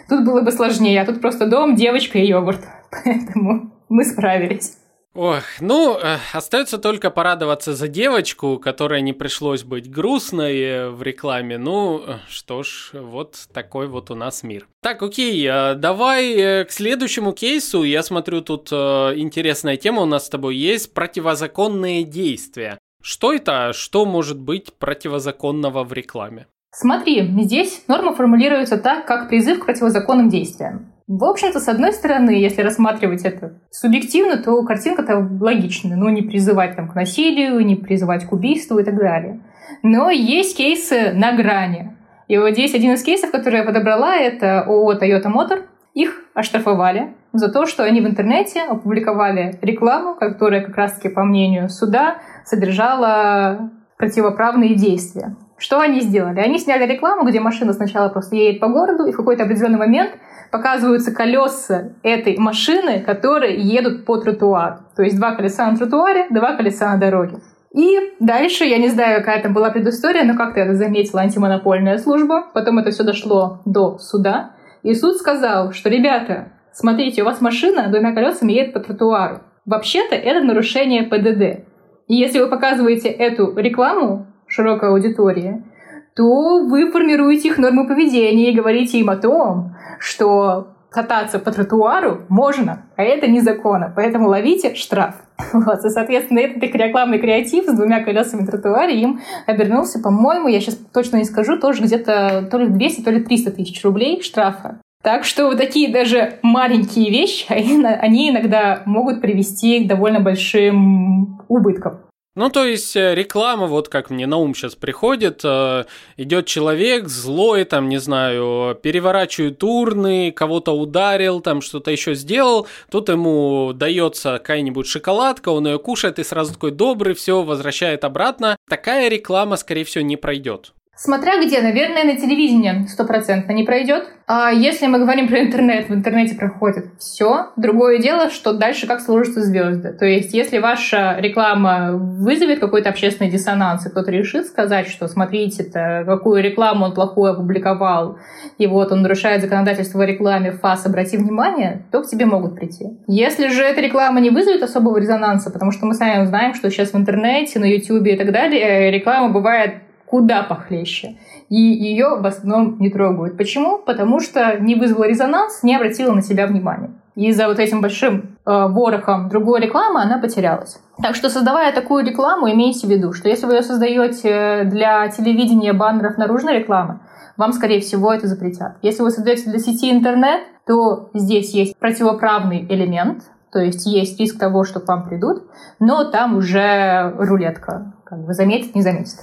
Тут было бы сложнее, а тут просто дом, девочка и йогурт. Поэтому мы справились. Ох, ну, э, остается только порадоваться за девочку, которой не пришлось быть грустной э, в рекламе. Ну, э, что ж, вот такой вот у нас мир. Так, окей, давай к следующему кейсу. Я смотрю, тут интересная тема у нас с тобой есть. Противозаконные действия. Что это? Что может быть противозаконного в рекламе? Смотри, здесь норма формулируется так, как призыв к противозаконным действиям. В общем-то, с одной стороны, если рассматривать это субъективно, то картинка-то логичная. Ну, не призывать там, к насилию, не призывать к убийству и так далее. Но есть кейсы на грани. И вот здесь один из кейсов, который я подобрала, это ООО Toyota Motor. Их оштрафовали за то, что они в интернете опубликовали рекламу, которая как раз-таки, по мнению суда, содержала противоправные действия. Что они сделали? Они сняли рекламу, где машина сначала просто едет по городу, и в какой-то определенный момент показываются колеса этой машины, которые едут по тротуару. То есть два колеса на тротуаре, два колеса на дороге. И дальше, я не знаю, какая там была предыстория, но как-то это заметила антимонопольная служба. Потом это все дошло до суда. И суд сказал, что, ребята, смотрите, у вас машина двумя колесами едет по тротуару. Вообще-то это нарушение ПДД. И если вы показываете эту рекламу широкой аудитории, то вы формируете их нормы поведения и говорите им о том, что кататься по тротуару можно, а это незаконно, поэтому ловите штраф. Вот, и, соответственно, этот их рекламный креатив с двумя колесами тротуаре им обернулся, по-моему, я сейчас точно не скажу, тоже где-то то ли 200, то ли 300 тысяч рублей штрафа. Так что вот такие даже маленькие вещи, они иногда могут привести к довольно большим убыткам. Ну, то есть э, реклама, вот как мне на ум сейчас приходит, э, идет человек злой, там, не знаю, переворачивает урны, кого-то ударил, там что-то еще сделал, тут ему дается какая-нибудь шоколадка, он ее кушает и сразу такой добрый, все, возвращает обратно. Такая реклама, скорее всего, не пройдет. Смотря где, наверное, на телевидении стопроцентно не пройдет. А если мы говорим про интернет, в интернете проходит все. Другое дело, что дальше как сложатся звезды. То есть, если ваша реклама вызовет какой-то общественный диссонанс, и кто-то решит сказать, что смотрите, -то, какую рекламу он плохую опубликовал, и вот он нарушает законодательство о рекламе, ФАС, обрати внимание, то к тебе могут прийти. Если же эта реклама не вызовет особого резонанса, потому что мы сами знаем, что сейчас в интернете, на YouTube и так далее реклама бывает куда похлеще. И ее в основном не трогают. Почему? Потому что не вызвала резонанс, не обратила на себя внимания. И за вот этим большим э, ворохом другой рекламы она потерялась. Так что, создавая такую рекламу, имейте в виду, что если вы ее создаете для телевидения баннеров наружной рекламы, вам, скорее всего, это запретят. Если вы создаете для сети интернет, то здесь есть противоправный элемент, то есть есть риск того, что к вам придут, но там уже рулетка. Как бы заметит, не заметит.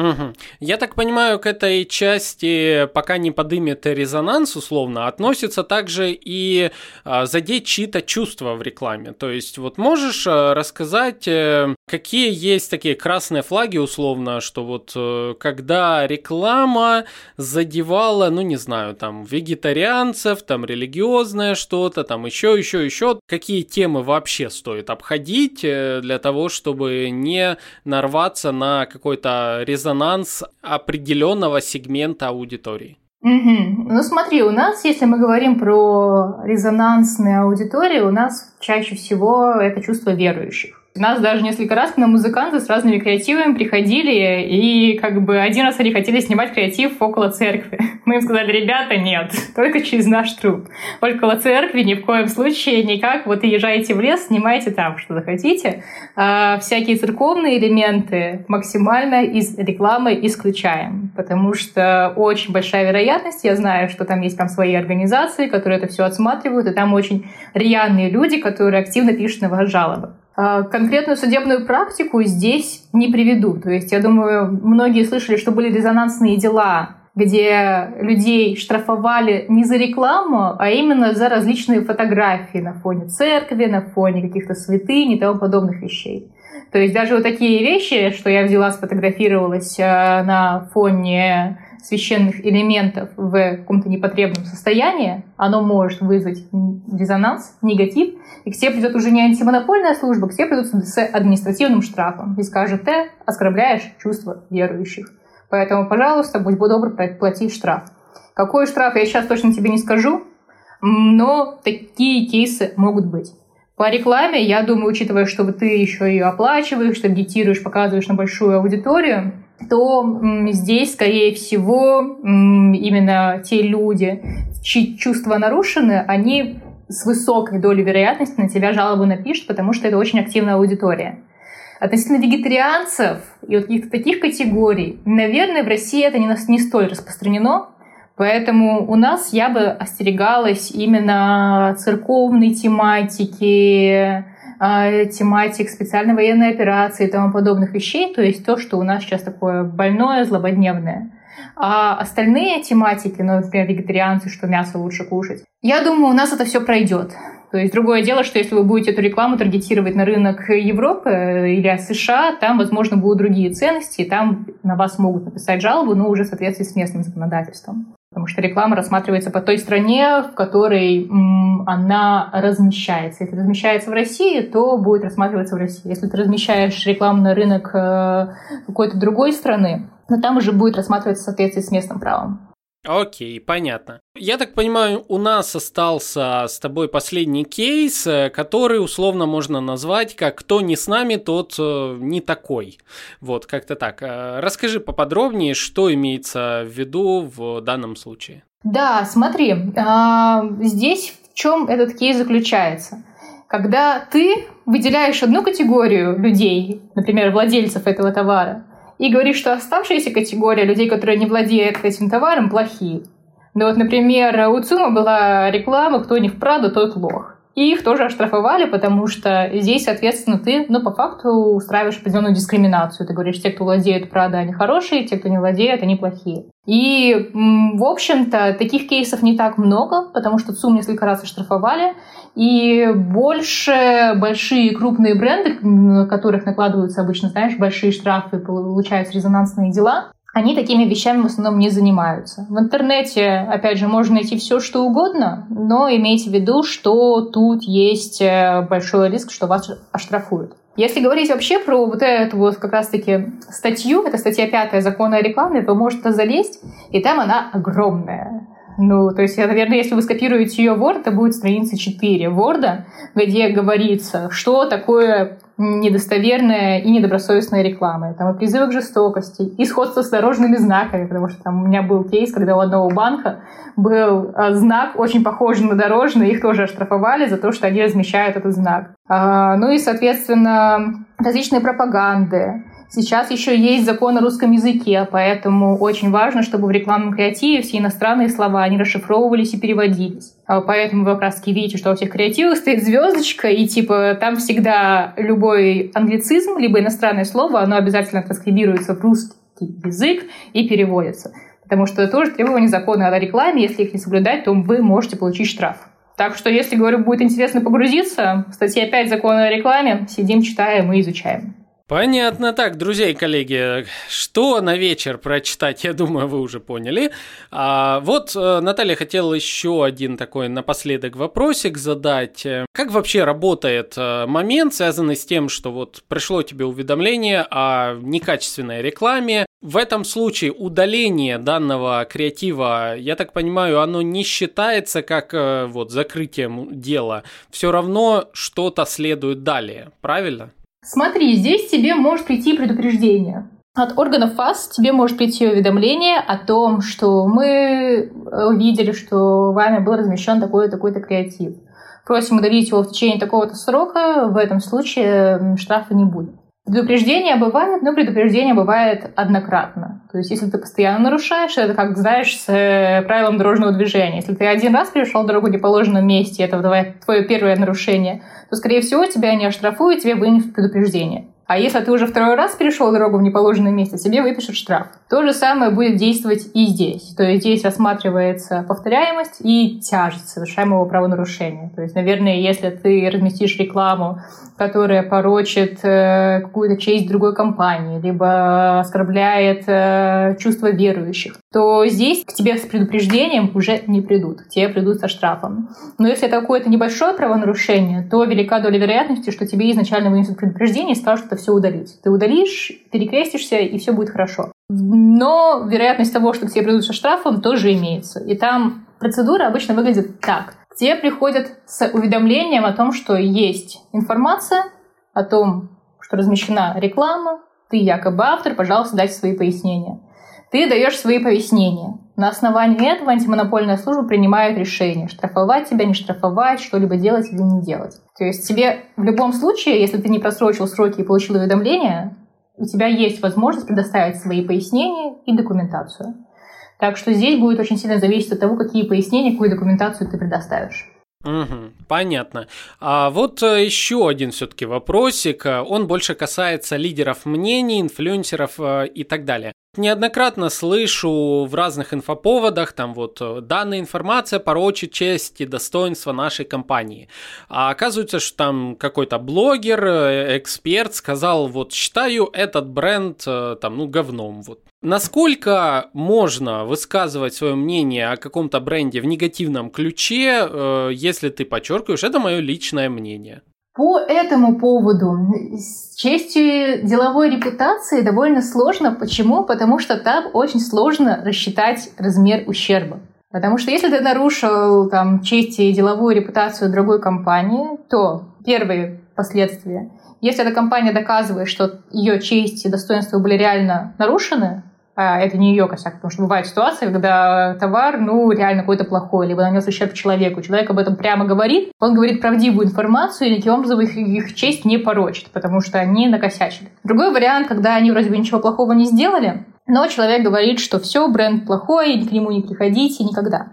Угу. Я так понимаю, к этой части, пока не подымет резонанс, условно, относится также и а, задеть чьи-то чувства в рекламе. То есть, вот можешь а, рассказать, а, какие есть такие красные флаги, условно, что вот а, когда реклама задевала, ну не знаю, там вегетарианцев, там религиозное что-то, там еще, еще, еще, какие темы вообще стоит обходить э, для того, чтобы не нарваться на какой-то резонанс резонанс определенного сегмента аудитории. Угу. Ну смотри, у нас, если мы говорим про резонансные аудитории, у нас чаще всего это чувство верующих. Нас даже несколько раз к нам музыканты с разными креативами приходили, и как бы один раз они хотели снимать креатив около церкви. Мы им сказали, ребята, нет, только через наш труп. Около церкви ни в коем случае никак. Вот езжайте в лес, снимайте там, что захотите. А всякие церковные элементы максимально из рекламы исключаем, потому что очень большая вероятность, я знаю, что там есть там свои организации, которые это все отсматривают, и там очень рьяные люди, которые активно пишут на вас жалобы. А, конкретную судебную практику здесь не приведу. То есть, я думаю, многие слышали, что были резонансные дела, где людей штрафовали не за рекламу, а именно за различные фотографии на фоне церкви, на фоне каких-то святынь и тому подобных вещей. То есть даже вот такие вещи, что я взяла, сфотографировалась а, на фоне священных элементов в каком-то непотребном состоянии, оно может вызвать резонанс, негатив, и к тебе придет уже не антимонопольная служба, к тебе придут с административным штрафом и скажет, ты оскорбляешь чувства верующих. Поэтому, пожалуйста, будь добр, плати штраф. Какой штраф, я сейчас точно тебе не скажу, но такие кейсы могут быть. По рекламе, я думаю, учитывая, что ты еще ее оплачиваешь, что агитируешь, показываешь на большую аудиторию, то здесь, скорее всего, именно те люди, чьи чувства нарушены, они с высокой долей вероятности на тебя жалобу напишут, потому что это очень активная аудитория. Относительно вегетарианцев и вот каких-то таких категорий, наверное, в России это не, не столь распространено, поэтому у нас я бы остерегалась именно церковной тематики, а, тематик специальной военной операции и тому подобных вещей, то есть то, что у нас сейчас такое больное, злободневное. А остальные тематики, ну, например, вегетарианцы, что мясо лучше кушать, я думаю, у нас это все пройдет. То есть другое дело, что если вы будете эту рекламу таргетировать на рынок Европы или США, там, возможно, будут другие ценности, и там на вас могут написать жалобу, но уже в соответствии с местным законодательством. Потому что реклама рассматривается по той стране, в которой она размещается. Если размещается в России, то будет рассматриваться в России. Если ты размещаешь рекламу на рынок э, какой-то другой страны, то там уже будет рассматриваться в соответствии с местным правом. Окей, понятно. Я так понимаю, у нас остался с тобой последний кейс, э, который условно можно назвать как «кто не с нами, тот э, не такой». Вот, как-то так. Э, расскажи поподробнее, что имеется в виду в данном случае. Да, смотри, а, здесь в чем этот кейс заключается? Когда ты выделяешь одну категорию людей, например, владельцев этого товара, и говорит, что оставшаяся категория людей, которые не владеют этим товаром, плохие. Ну вот, например, у ЦУМа была реклама «Кто не в Праду, тот лох». И их тоже оштрафовали, потому что здесь, соответственно, ты, ну, по факту устраиваешь определенную дискриминацию. Ты говоришь, те, кто владеет Прада, они хорошие, те, кто не владеет, они плохие. И, в общем-то, таких кейсов не так много, потому что ЦУМ несколько раз оштрафовали, и больше большие крупные бренды, на которых накладываются обычно, знаешь, большие штрафы, получаются резонансные дела, они такими вещами в основном не занимаются. В интернете, опять же, можно найти все, что угодно, но имейте в виду, что тут есть э, большой риск, что вас оштрафуют. Если говорить вообще про вот эту вот как раз-таки статью, это статья 5 закона о рекламе, вы можете залезть, и там она огромная. Ну, то есть, наверное, если вы скопируете ее Word, это будет страница 4 Word, где говорится, что такое недостоверная и недобросовестная реклама. Там и призывы к жестокости, и сходство с дорожными знаками, потому что там у меня был кейс, когда у одного банка был а, знак, очень похожий на дорожный, их тоже оштрафовали за то, что они размещают этот знак. А, ну и, соответственно, различные пропаганды, Сейчас еще есть закон о русском языке, поэтому очень важно, чтобы в рекламном креативе все иностранные слова не расшифровывались и переводились. А поэтому вы как раз видите, что у всех креативах стоит звездочка, и типа там всегда любой англицизм, либо иностранное слово, оно обязательно транскрибируется в русский язык и переводятся. Потому что это тоже требования закона о рекламе. Если их не соблюдать, то вы можете получить штраф. Так что, если, говорю, будет интересно погрузиться, статья 5 закона о рекламе, сидим, читаем и изучаем. Понятно. Так, друзья и коллеги, что на вечер прочитать, я думаю, вы уже поняли. А, вот э, Наталья хотела еще один такой напоследок вопросик задать. Как вообще работает э, момент, связанный с тем, что вот пришло тебе уведомление о некачественной рекламе, в этом случае удаление данного креатива, я так понимаю, оно не считается как э, вот закрытием дела. Все равно что-то следует далее, правильно? Смотри, здесь тебе может прийти предупреждение. От органов ФАС тебе может прийти уведомление о том, что мы увидели, что вами был размещен такой-то такой-то креатив. Просим удалить его в течение такого-то срока, в этом случае штрафа не будет. Предупреждение бывает, но предупреждение бывает однократно. То есть, если ты постоянно нарушаешь, это как, знаешь, с э, правилом дорожного движения. Если ты один раз перешел дорогу в неположенном месте, это твое первое нарушение, то, скорее всего, тебя не оштрафуют, тебе вынесут предупреждение. А если ты уже второй раз перешел дорогу в неположенное место, тебе выпишут штраф. То же самое будет действовать и здесь. То есть здесь рассматривается повторяемость и тяжесть совершаемого правонарушения. То есть, наверное, если ты разместишь рекламу, которая порочит э, какую-то честь другой компании, либо оскорбляет э, чувства верующих, то здесь к тебе с предупреждением уже не придут. К тебе придут со штрафом. Но если это какое-то небольшое правонарушение, то велика доля вероятности, что тебе изначально вынесут предупреждение и скажут, что все удалить. Ты удалишь, перекрестишься, и все будет хорошо. Но вероятность того, что к тебе придут со штрафом, тоже имеется. И там процедура обычно выглядит так. К тебе приходят с уведомлением о том, что есть информация о том, что размещена реклама, ты якобы автор, пожалуйста, дайте свои пояснения. Ты даешь свои пояснения. На основании этого антимонопольная служба принимает решение, штрафовать тебя, не штрафовать, что-либо делать или не делать. То есть тебе в любом случае, если ты не просрочил сроки и получил уведомление, у тебя есть возможность предоставить свои пояснения и документацию. Так что здесь будет очень сильно зависеть от того, какие пояснения, какую документацию ты предоставишь. Угу, понятно. А вот э, еще один все-таки вопросик. Он больше касается лидеров мнений, инфлюенсеров э, и так далее. Неоднократно слышу в разных инфоповодах, там вот э, данная информация порочит честь и достоинство нашей компании. А оказывается, что там какой-то блогер, э, эксперт сказал, вот считаю этот бренд э, там, ну, говном. Вот. Насколько можно высказывать свое мнение о каком-то бренде в негативном ключе, если ты подчеркиваешь, это мое личное мнение? По этому поводу с честью деловой репутации довольно сложно. Почему? Потому что там очень сложно рассчитать размер ущерба. Потому что если ты нарушил там, честь и деловую репутацию другой компании, то первые последствия. Если эта компания доказывает, что ее честь и достоинство были реально нарушены, это не ее косяк, потому что бывает ситуация, когда товар, ну, реально какой-то плохой, либо нанес ущерб человеку. Человек об этом прямо говорит, он говорит правдивую информацию, и никаким образом их, их честь не порочит, потому что они накосячили. Другой вариант, когда они вроде бы ничего плохого не сделали, но человек говорит, что все, бренд плохой, к нему не приходите никогда.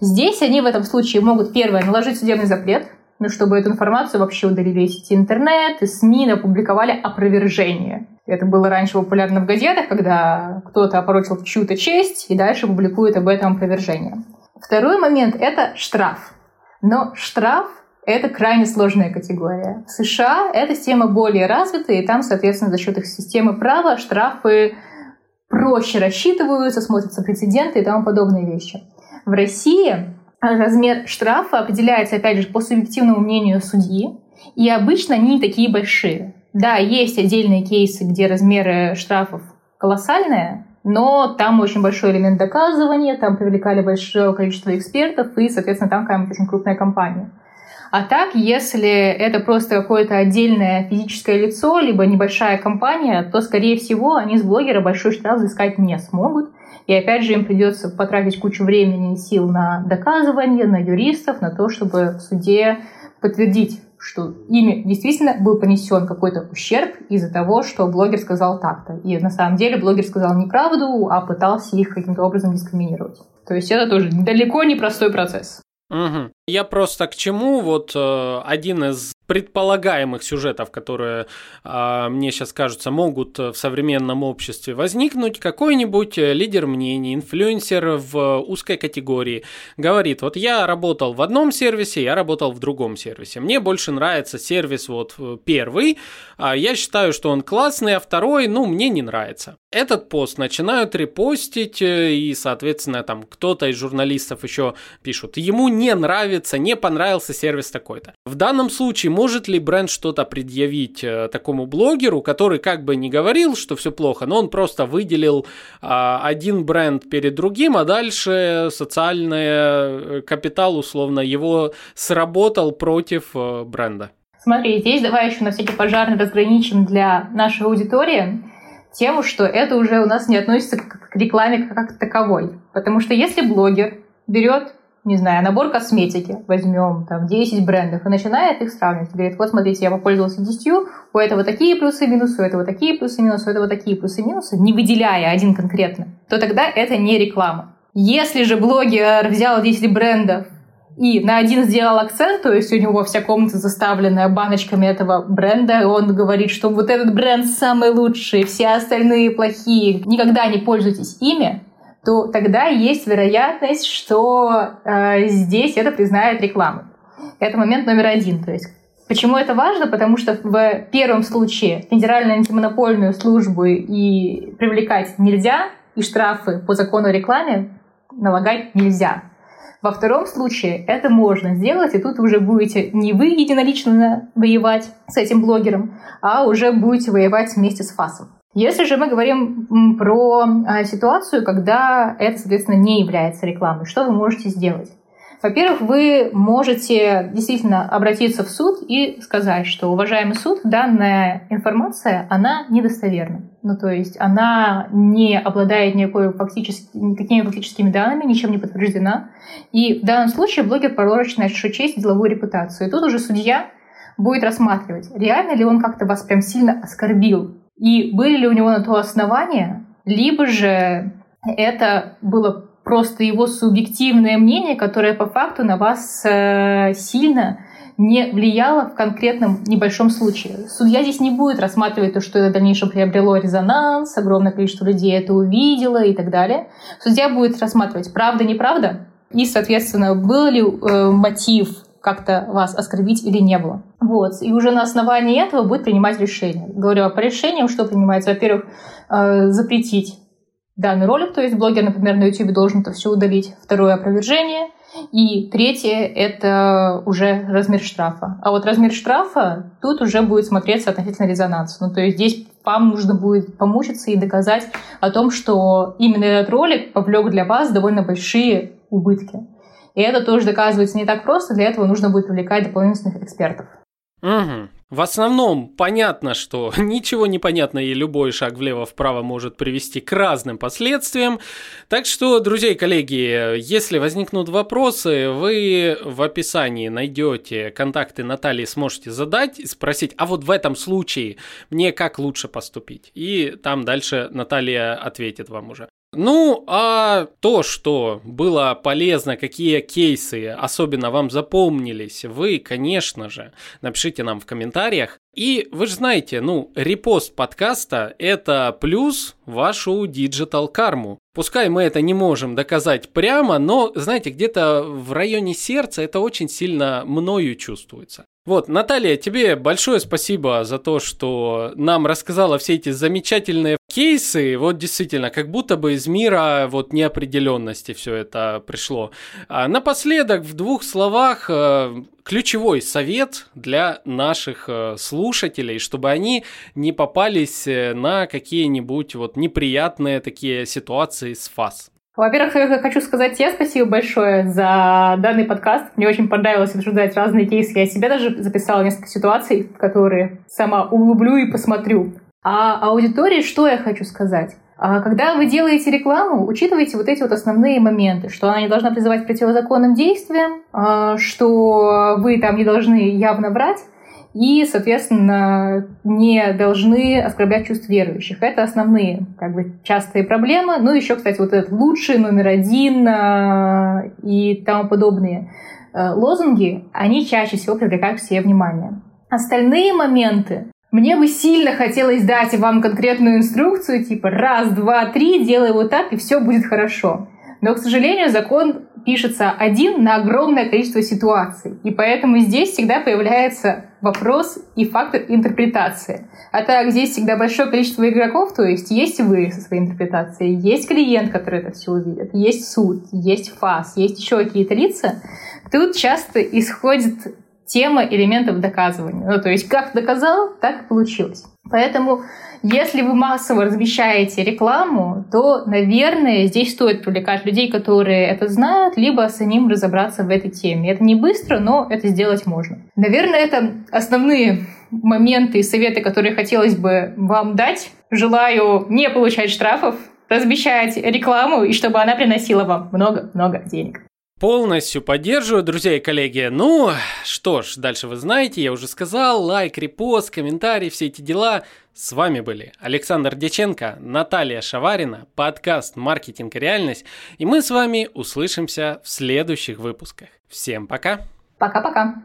Здесь они в этом случае могут, первое, наложить судебный запрет, ну, чтобы эту информацию вообще удалили из сети интернет, и СМИ опубликовали опровержение. Это было раньше популярно в газетах, когда кто-то опорочил чью-то честь и дальше публикует об этом опровержение. Второй момент — это штраф. Но штраф — это крайне сложная категория. В США эта система более развита, и там, соответственно, за счет их системы права штрафы проще рассчитываются, смотрятся прецеденты и тому подобные вещи. В России размер штрафа определяется, опять же, по субъективному мнению судьи, и обычно они не такие большие. Да, есть отдельные кейсы, где размеры штрафов колоссальные, но там очень большой элемент доказывания, там привлекали большое количество экспертов, и, соответственно, там какая-нибудь очень крупная компания. А так, если это просто какое-то отдельное физическое лицо, либо небольшая компания, то, скорее всего, они с блогера большой штраф взыскать не смогут. И опять же, им придется потратить кучу времени и сил на доказывание, на юристов, на то, чтобы в суде подтвердить, что ими действительно был понесен какой-то ущерб из-за того, что блогер сказал так-то. И на самом деле блогер сказал неправду, а пытался их каким-то образом дискриминировать. То есть это тоже далеко не простой процесс. Угу. Я просто к чему, вот э, один из предполагаемых сюжетов, которые э, мне сейчас кажутся, могут в современном обществе возникнуть, какой-нибудь лидер мнений, инфлюенсер в узкой категории говорит, вот я работал в одном сервисе, я работал в другом сервисе. Мне больше нравится сервис вот первый, а я считаю, что он классный, а второй, ну, мне не нравится. Этот пост начинают репостить, э, и, соответственно, там кто-то из журналистов еще пишут, ему не нравится, не понравился сервис такой-то. В данном случае может ли бренд что-то предъявить э, такому блогеру, который как бы не говорил, что все плохо, но он просто выделил а, один бренд перед другим, а дальше социальный э, капитал, условно, его сработал против э, бренда? Смотри, здесь давай еще на всякий пожарный разграничим для нашей аудитории тему, что это уже у нас не относится к рекламе как таковой. Потому что если блогер берет не знаю, набор косметики, возьмем там 10 брендов и начинает их сравнивать. Говорит, вот смотрите, я попользовался 10, у этого такие плюсы и минусы, у этого такие плюсы и минусы, у этого такие плюсы и минусы, не выделяя один конкретно, то тогда это не реклама. Если же блогер взял 10 брендов и на один сделал акцент, то есть у него вся комната заставлена баночками этого бренда, и он говорит, что вот этот бренд самый лучший, все остальные плохие, никогда не пользуйтесь ими, то тогда есть вероятность, что э, здесь это признают рекламой. Это момент номер один. То есть Почему это важно? Потому что в первом случае Федеральную антимонопольную службу и привлекать нельзя, и штрафы по закону о рекламе налагать нельзя. Во втором случае это можно сделать, и тут уже будете не вы единолично воевать с этим блогером, а уже будете воевать вместе с ФАСом. Если же мы говорим про а, ситуацию, когда это, соответственно, не является рекламой, что вы можете сделать? Во-первых, вы можете действительно обратиться в суд и сказать, что, уважаемый суд, данная информация, она недостоверна. Ну, то есть она не обладает никакой фактически, никакими фактическими данными, ничем не подтверждена. И в данном случае блогер порочит нашу честь деловую репутацию. И тут уже судья будет рассматривать, реально ли он как-то вас прям сильно оскорбил и были ли у него на то основания, либо же это было просто его субъективное мнение, которое по факту на вас э, сильно не влияло в конкретном небольшом случае. Судья здесь не будет рассматривать то, что это в дальнейшем приобрело резонанс, огромное количество людей это увидело и так далее. Судья будет рассматривать правда, неправда, и, соответственно, был ли э, мотив как-то вас оскорбить или не было. Вот. И уже на основании этого будет принимать решение. Говорю, по решениям что принимается? Во-первых, э, запретить данный ролик, то есть блогер, например, на YouTube должен это все удалить. Второе — опровержение. И третье — это уже размер штрафа. А вот размер штрафа тут уже будет смотреться относительно резонанс. Ну, то есть здесь вам нужно будет помучиться и доказать о том, что именно этот ролик повлек для вас довольно большие убытки. И это тоже доказывается не так просто, для этого нужно будет привлекать дополнительных экспертов. Угу. В основном понятно, что ничего не понятно и любой шаг влево-вправо может привести к разным последствиям. Так что, друзья и коллеги, если возникнут вопросы, вы в описании найдете контакты Натальи, сможете задать спросить, а вот в этом случае мне как лучше поступить? И там дальше Наталья ответит вам уже. Ну, а то, что было полезно, какие кейсы особенно вам запомнились, вы, конечно же, напишите нам в комментариях. И вы же знаете, ну, репост подкаста – это плюс вашу диджитал карму. Пускай мы это не можем доказать прямо, но, знаете, где-то в районе сердца это очень сильно мною чувствуется. Вот, Наталья, тебе большое спасибо за то, что нам рассказала все эти замечательные кейсы. Вот действительно, как будто бы из мира вот неопределенности все это пришло. А напоследок, в двух словах, э, ключевой совет для наших э, слушателей, чтобы они не попались э, на какие-нибудь вот неприятные такие ситуации с ФАС. Во-первых, я хочу сказать тебе спасибо большое за данный подкаст. Мне очень понравилось обсуждать разные кейсы. Я себе даже записала несколько ситуаций, которые сама углублю и посмотрю. А аудитории что я хочу сказать? А когда вы делаете рекламу, учитывайте вот эти вот основные моменты, что она не должна призывать к противозаконным действиям, а, что вы там не должны явно врать, и, соответственно, не должны оскорблять чувств верующих. Это основные как бы, частые проблемы. Ну, еще, кстати, вот этот лучший, номер один э, и тому подобные э, лозунги, они чаще всего привлекают себе внимание. Остальные моменты мне бы сильно хотелось дать вам конкретную инструкцию, типа раз, два, три, делай вот так, и все будет хорошо. Но, к сожалению, закон пишется один на огромное количество ситуаций. И поэтому здесь всегда появляется вопрос и фактор интерпретации. А так здесь всегда большое количество игроков, то есть есть вы со своей интерпретацией, есть клиент, который это все увидит, есть суд, есть ФАС, есть еще какие-то лица. Тут часто исходит тема элементов доказывания. Ну, то есть как доказал, так и получилось. Поэтому если вы массово размещаете рекламу, то, наверное, здесь стоит привлекать людей, которые это знают, либо самим разобраться в этой теме. Это не быстро, но это сделать можно. Наверное, это основные моменты и советы, которые хотелось бы вам дать. Желаю не получать штрафов, размещать рекламу, и чтобы она приносила вам много-много денег. Полностью поддерживаю, друзья и коллеги. Ну, что ж, дальше вы знаете, я уже сказал, лайк, репост, комментарий, все эти дела. С вами были Александр Деченко, Наталья Шаварина, подкаст «Маркетинг и реальность», и мы с вами услышимся в следующих выпусках. Всем пока! Пока-пока!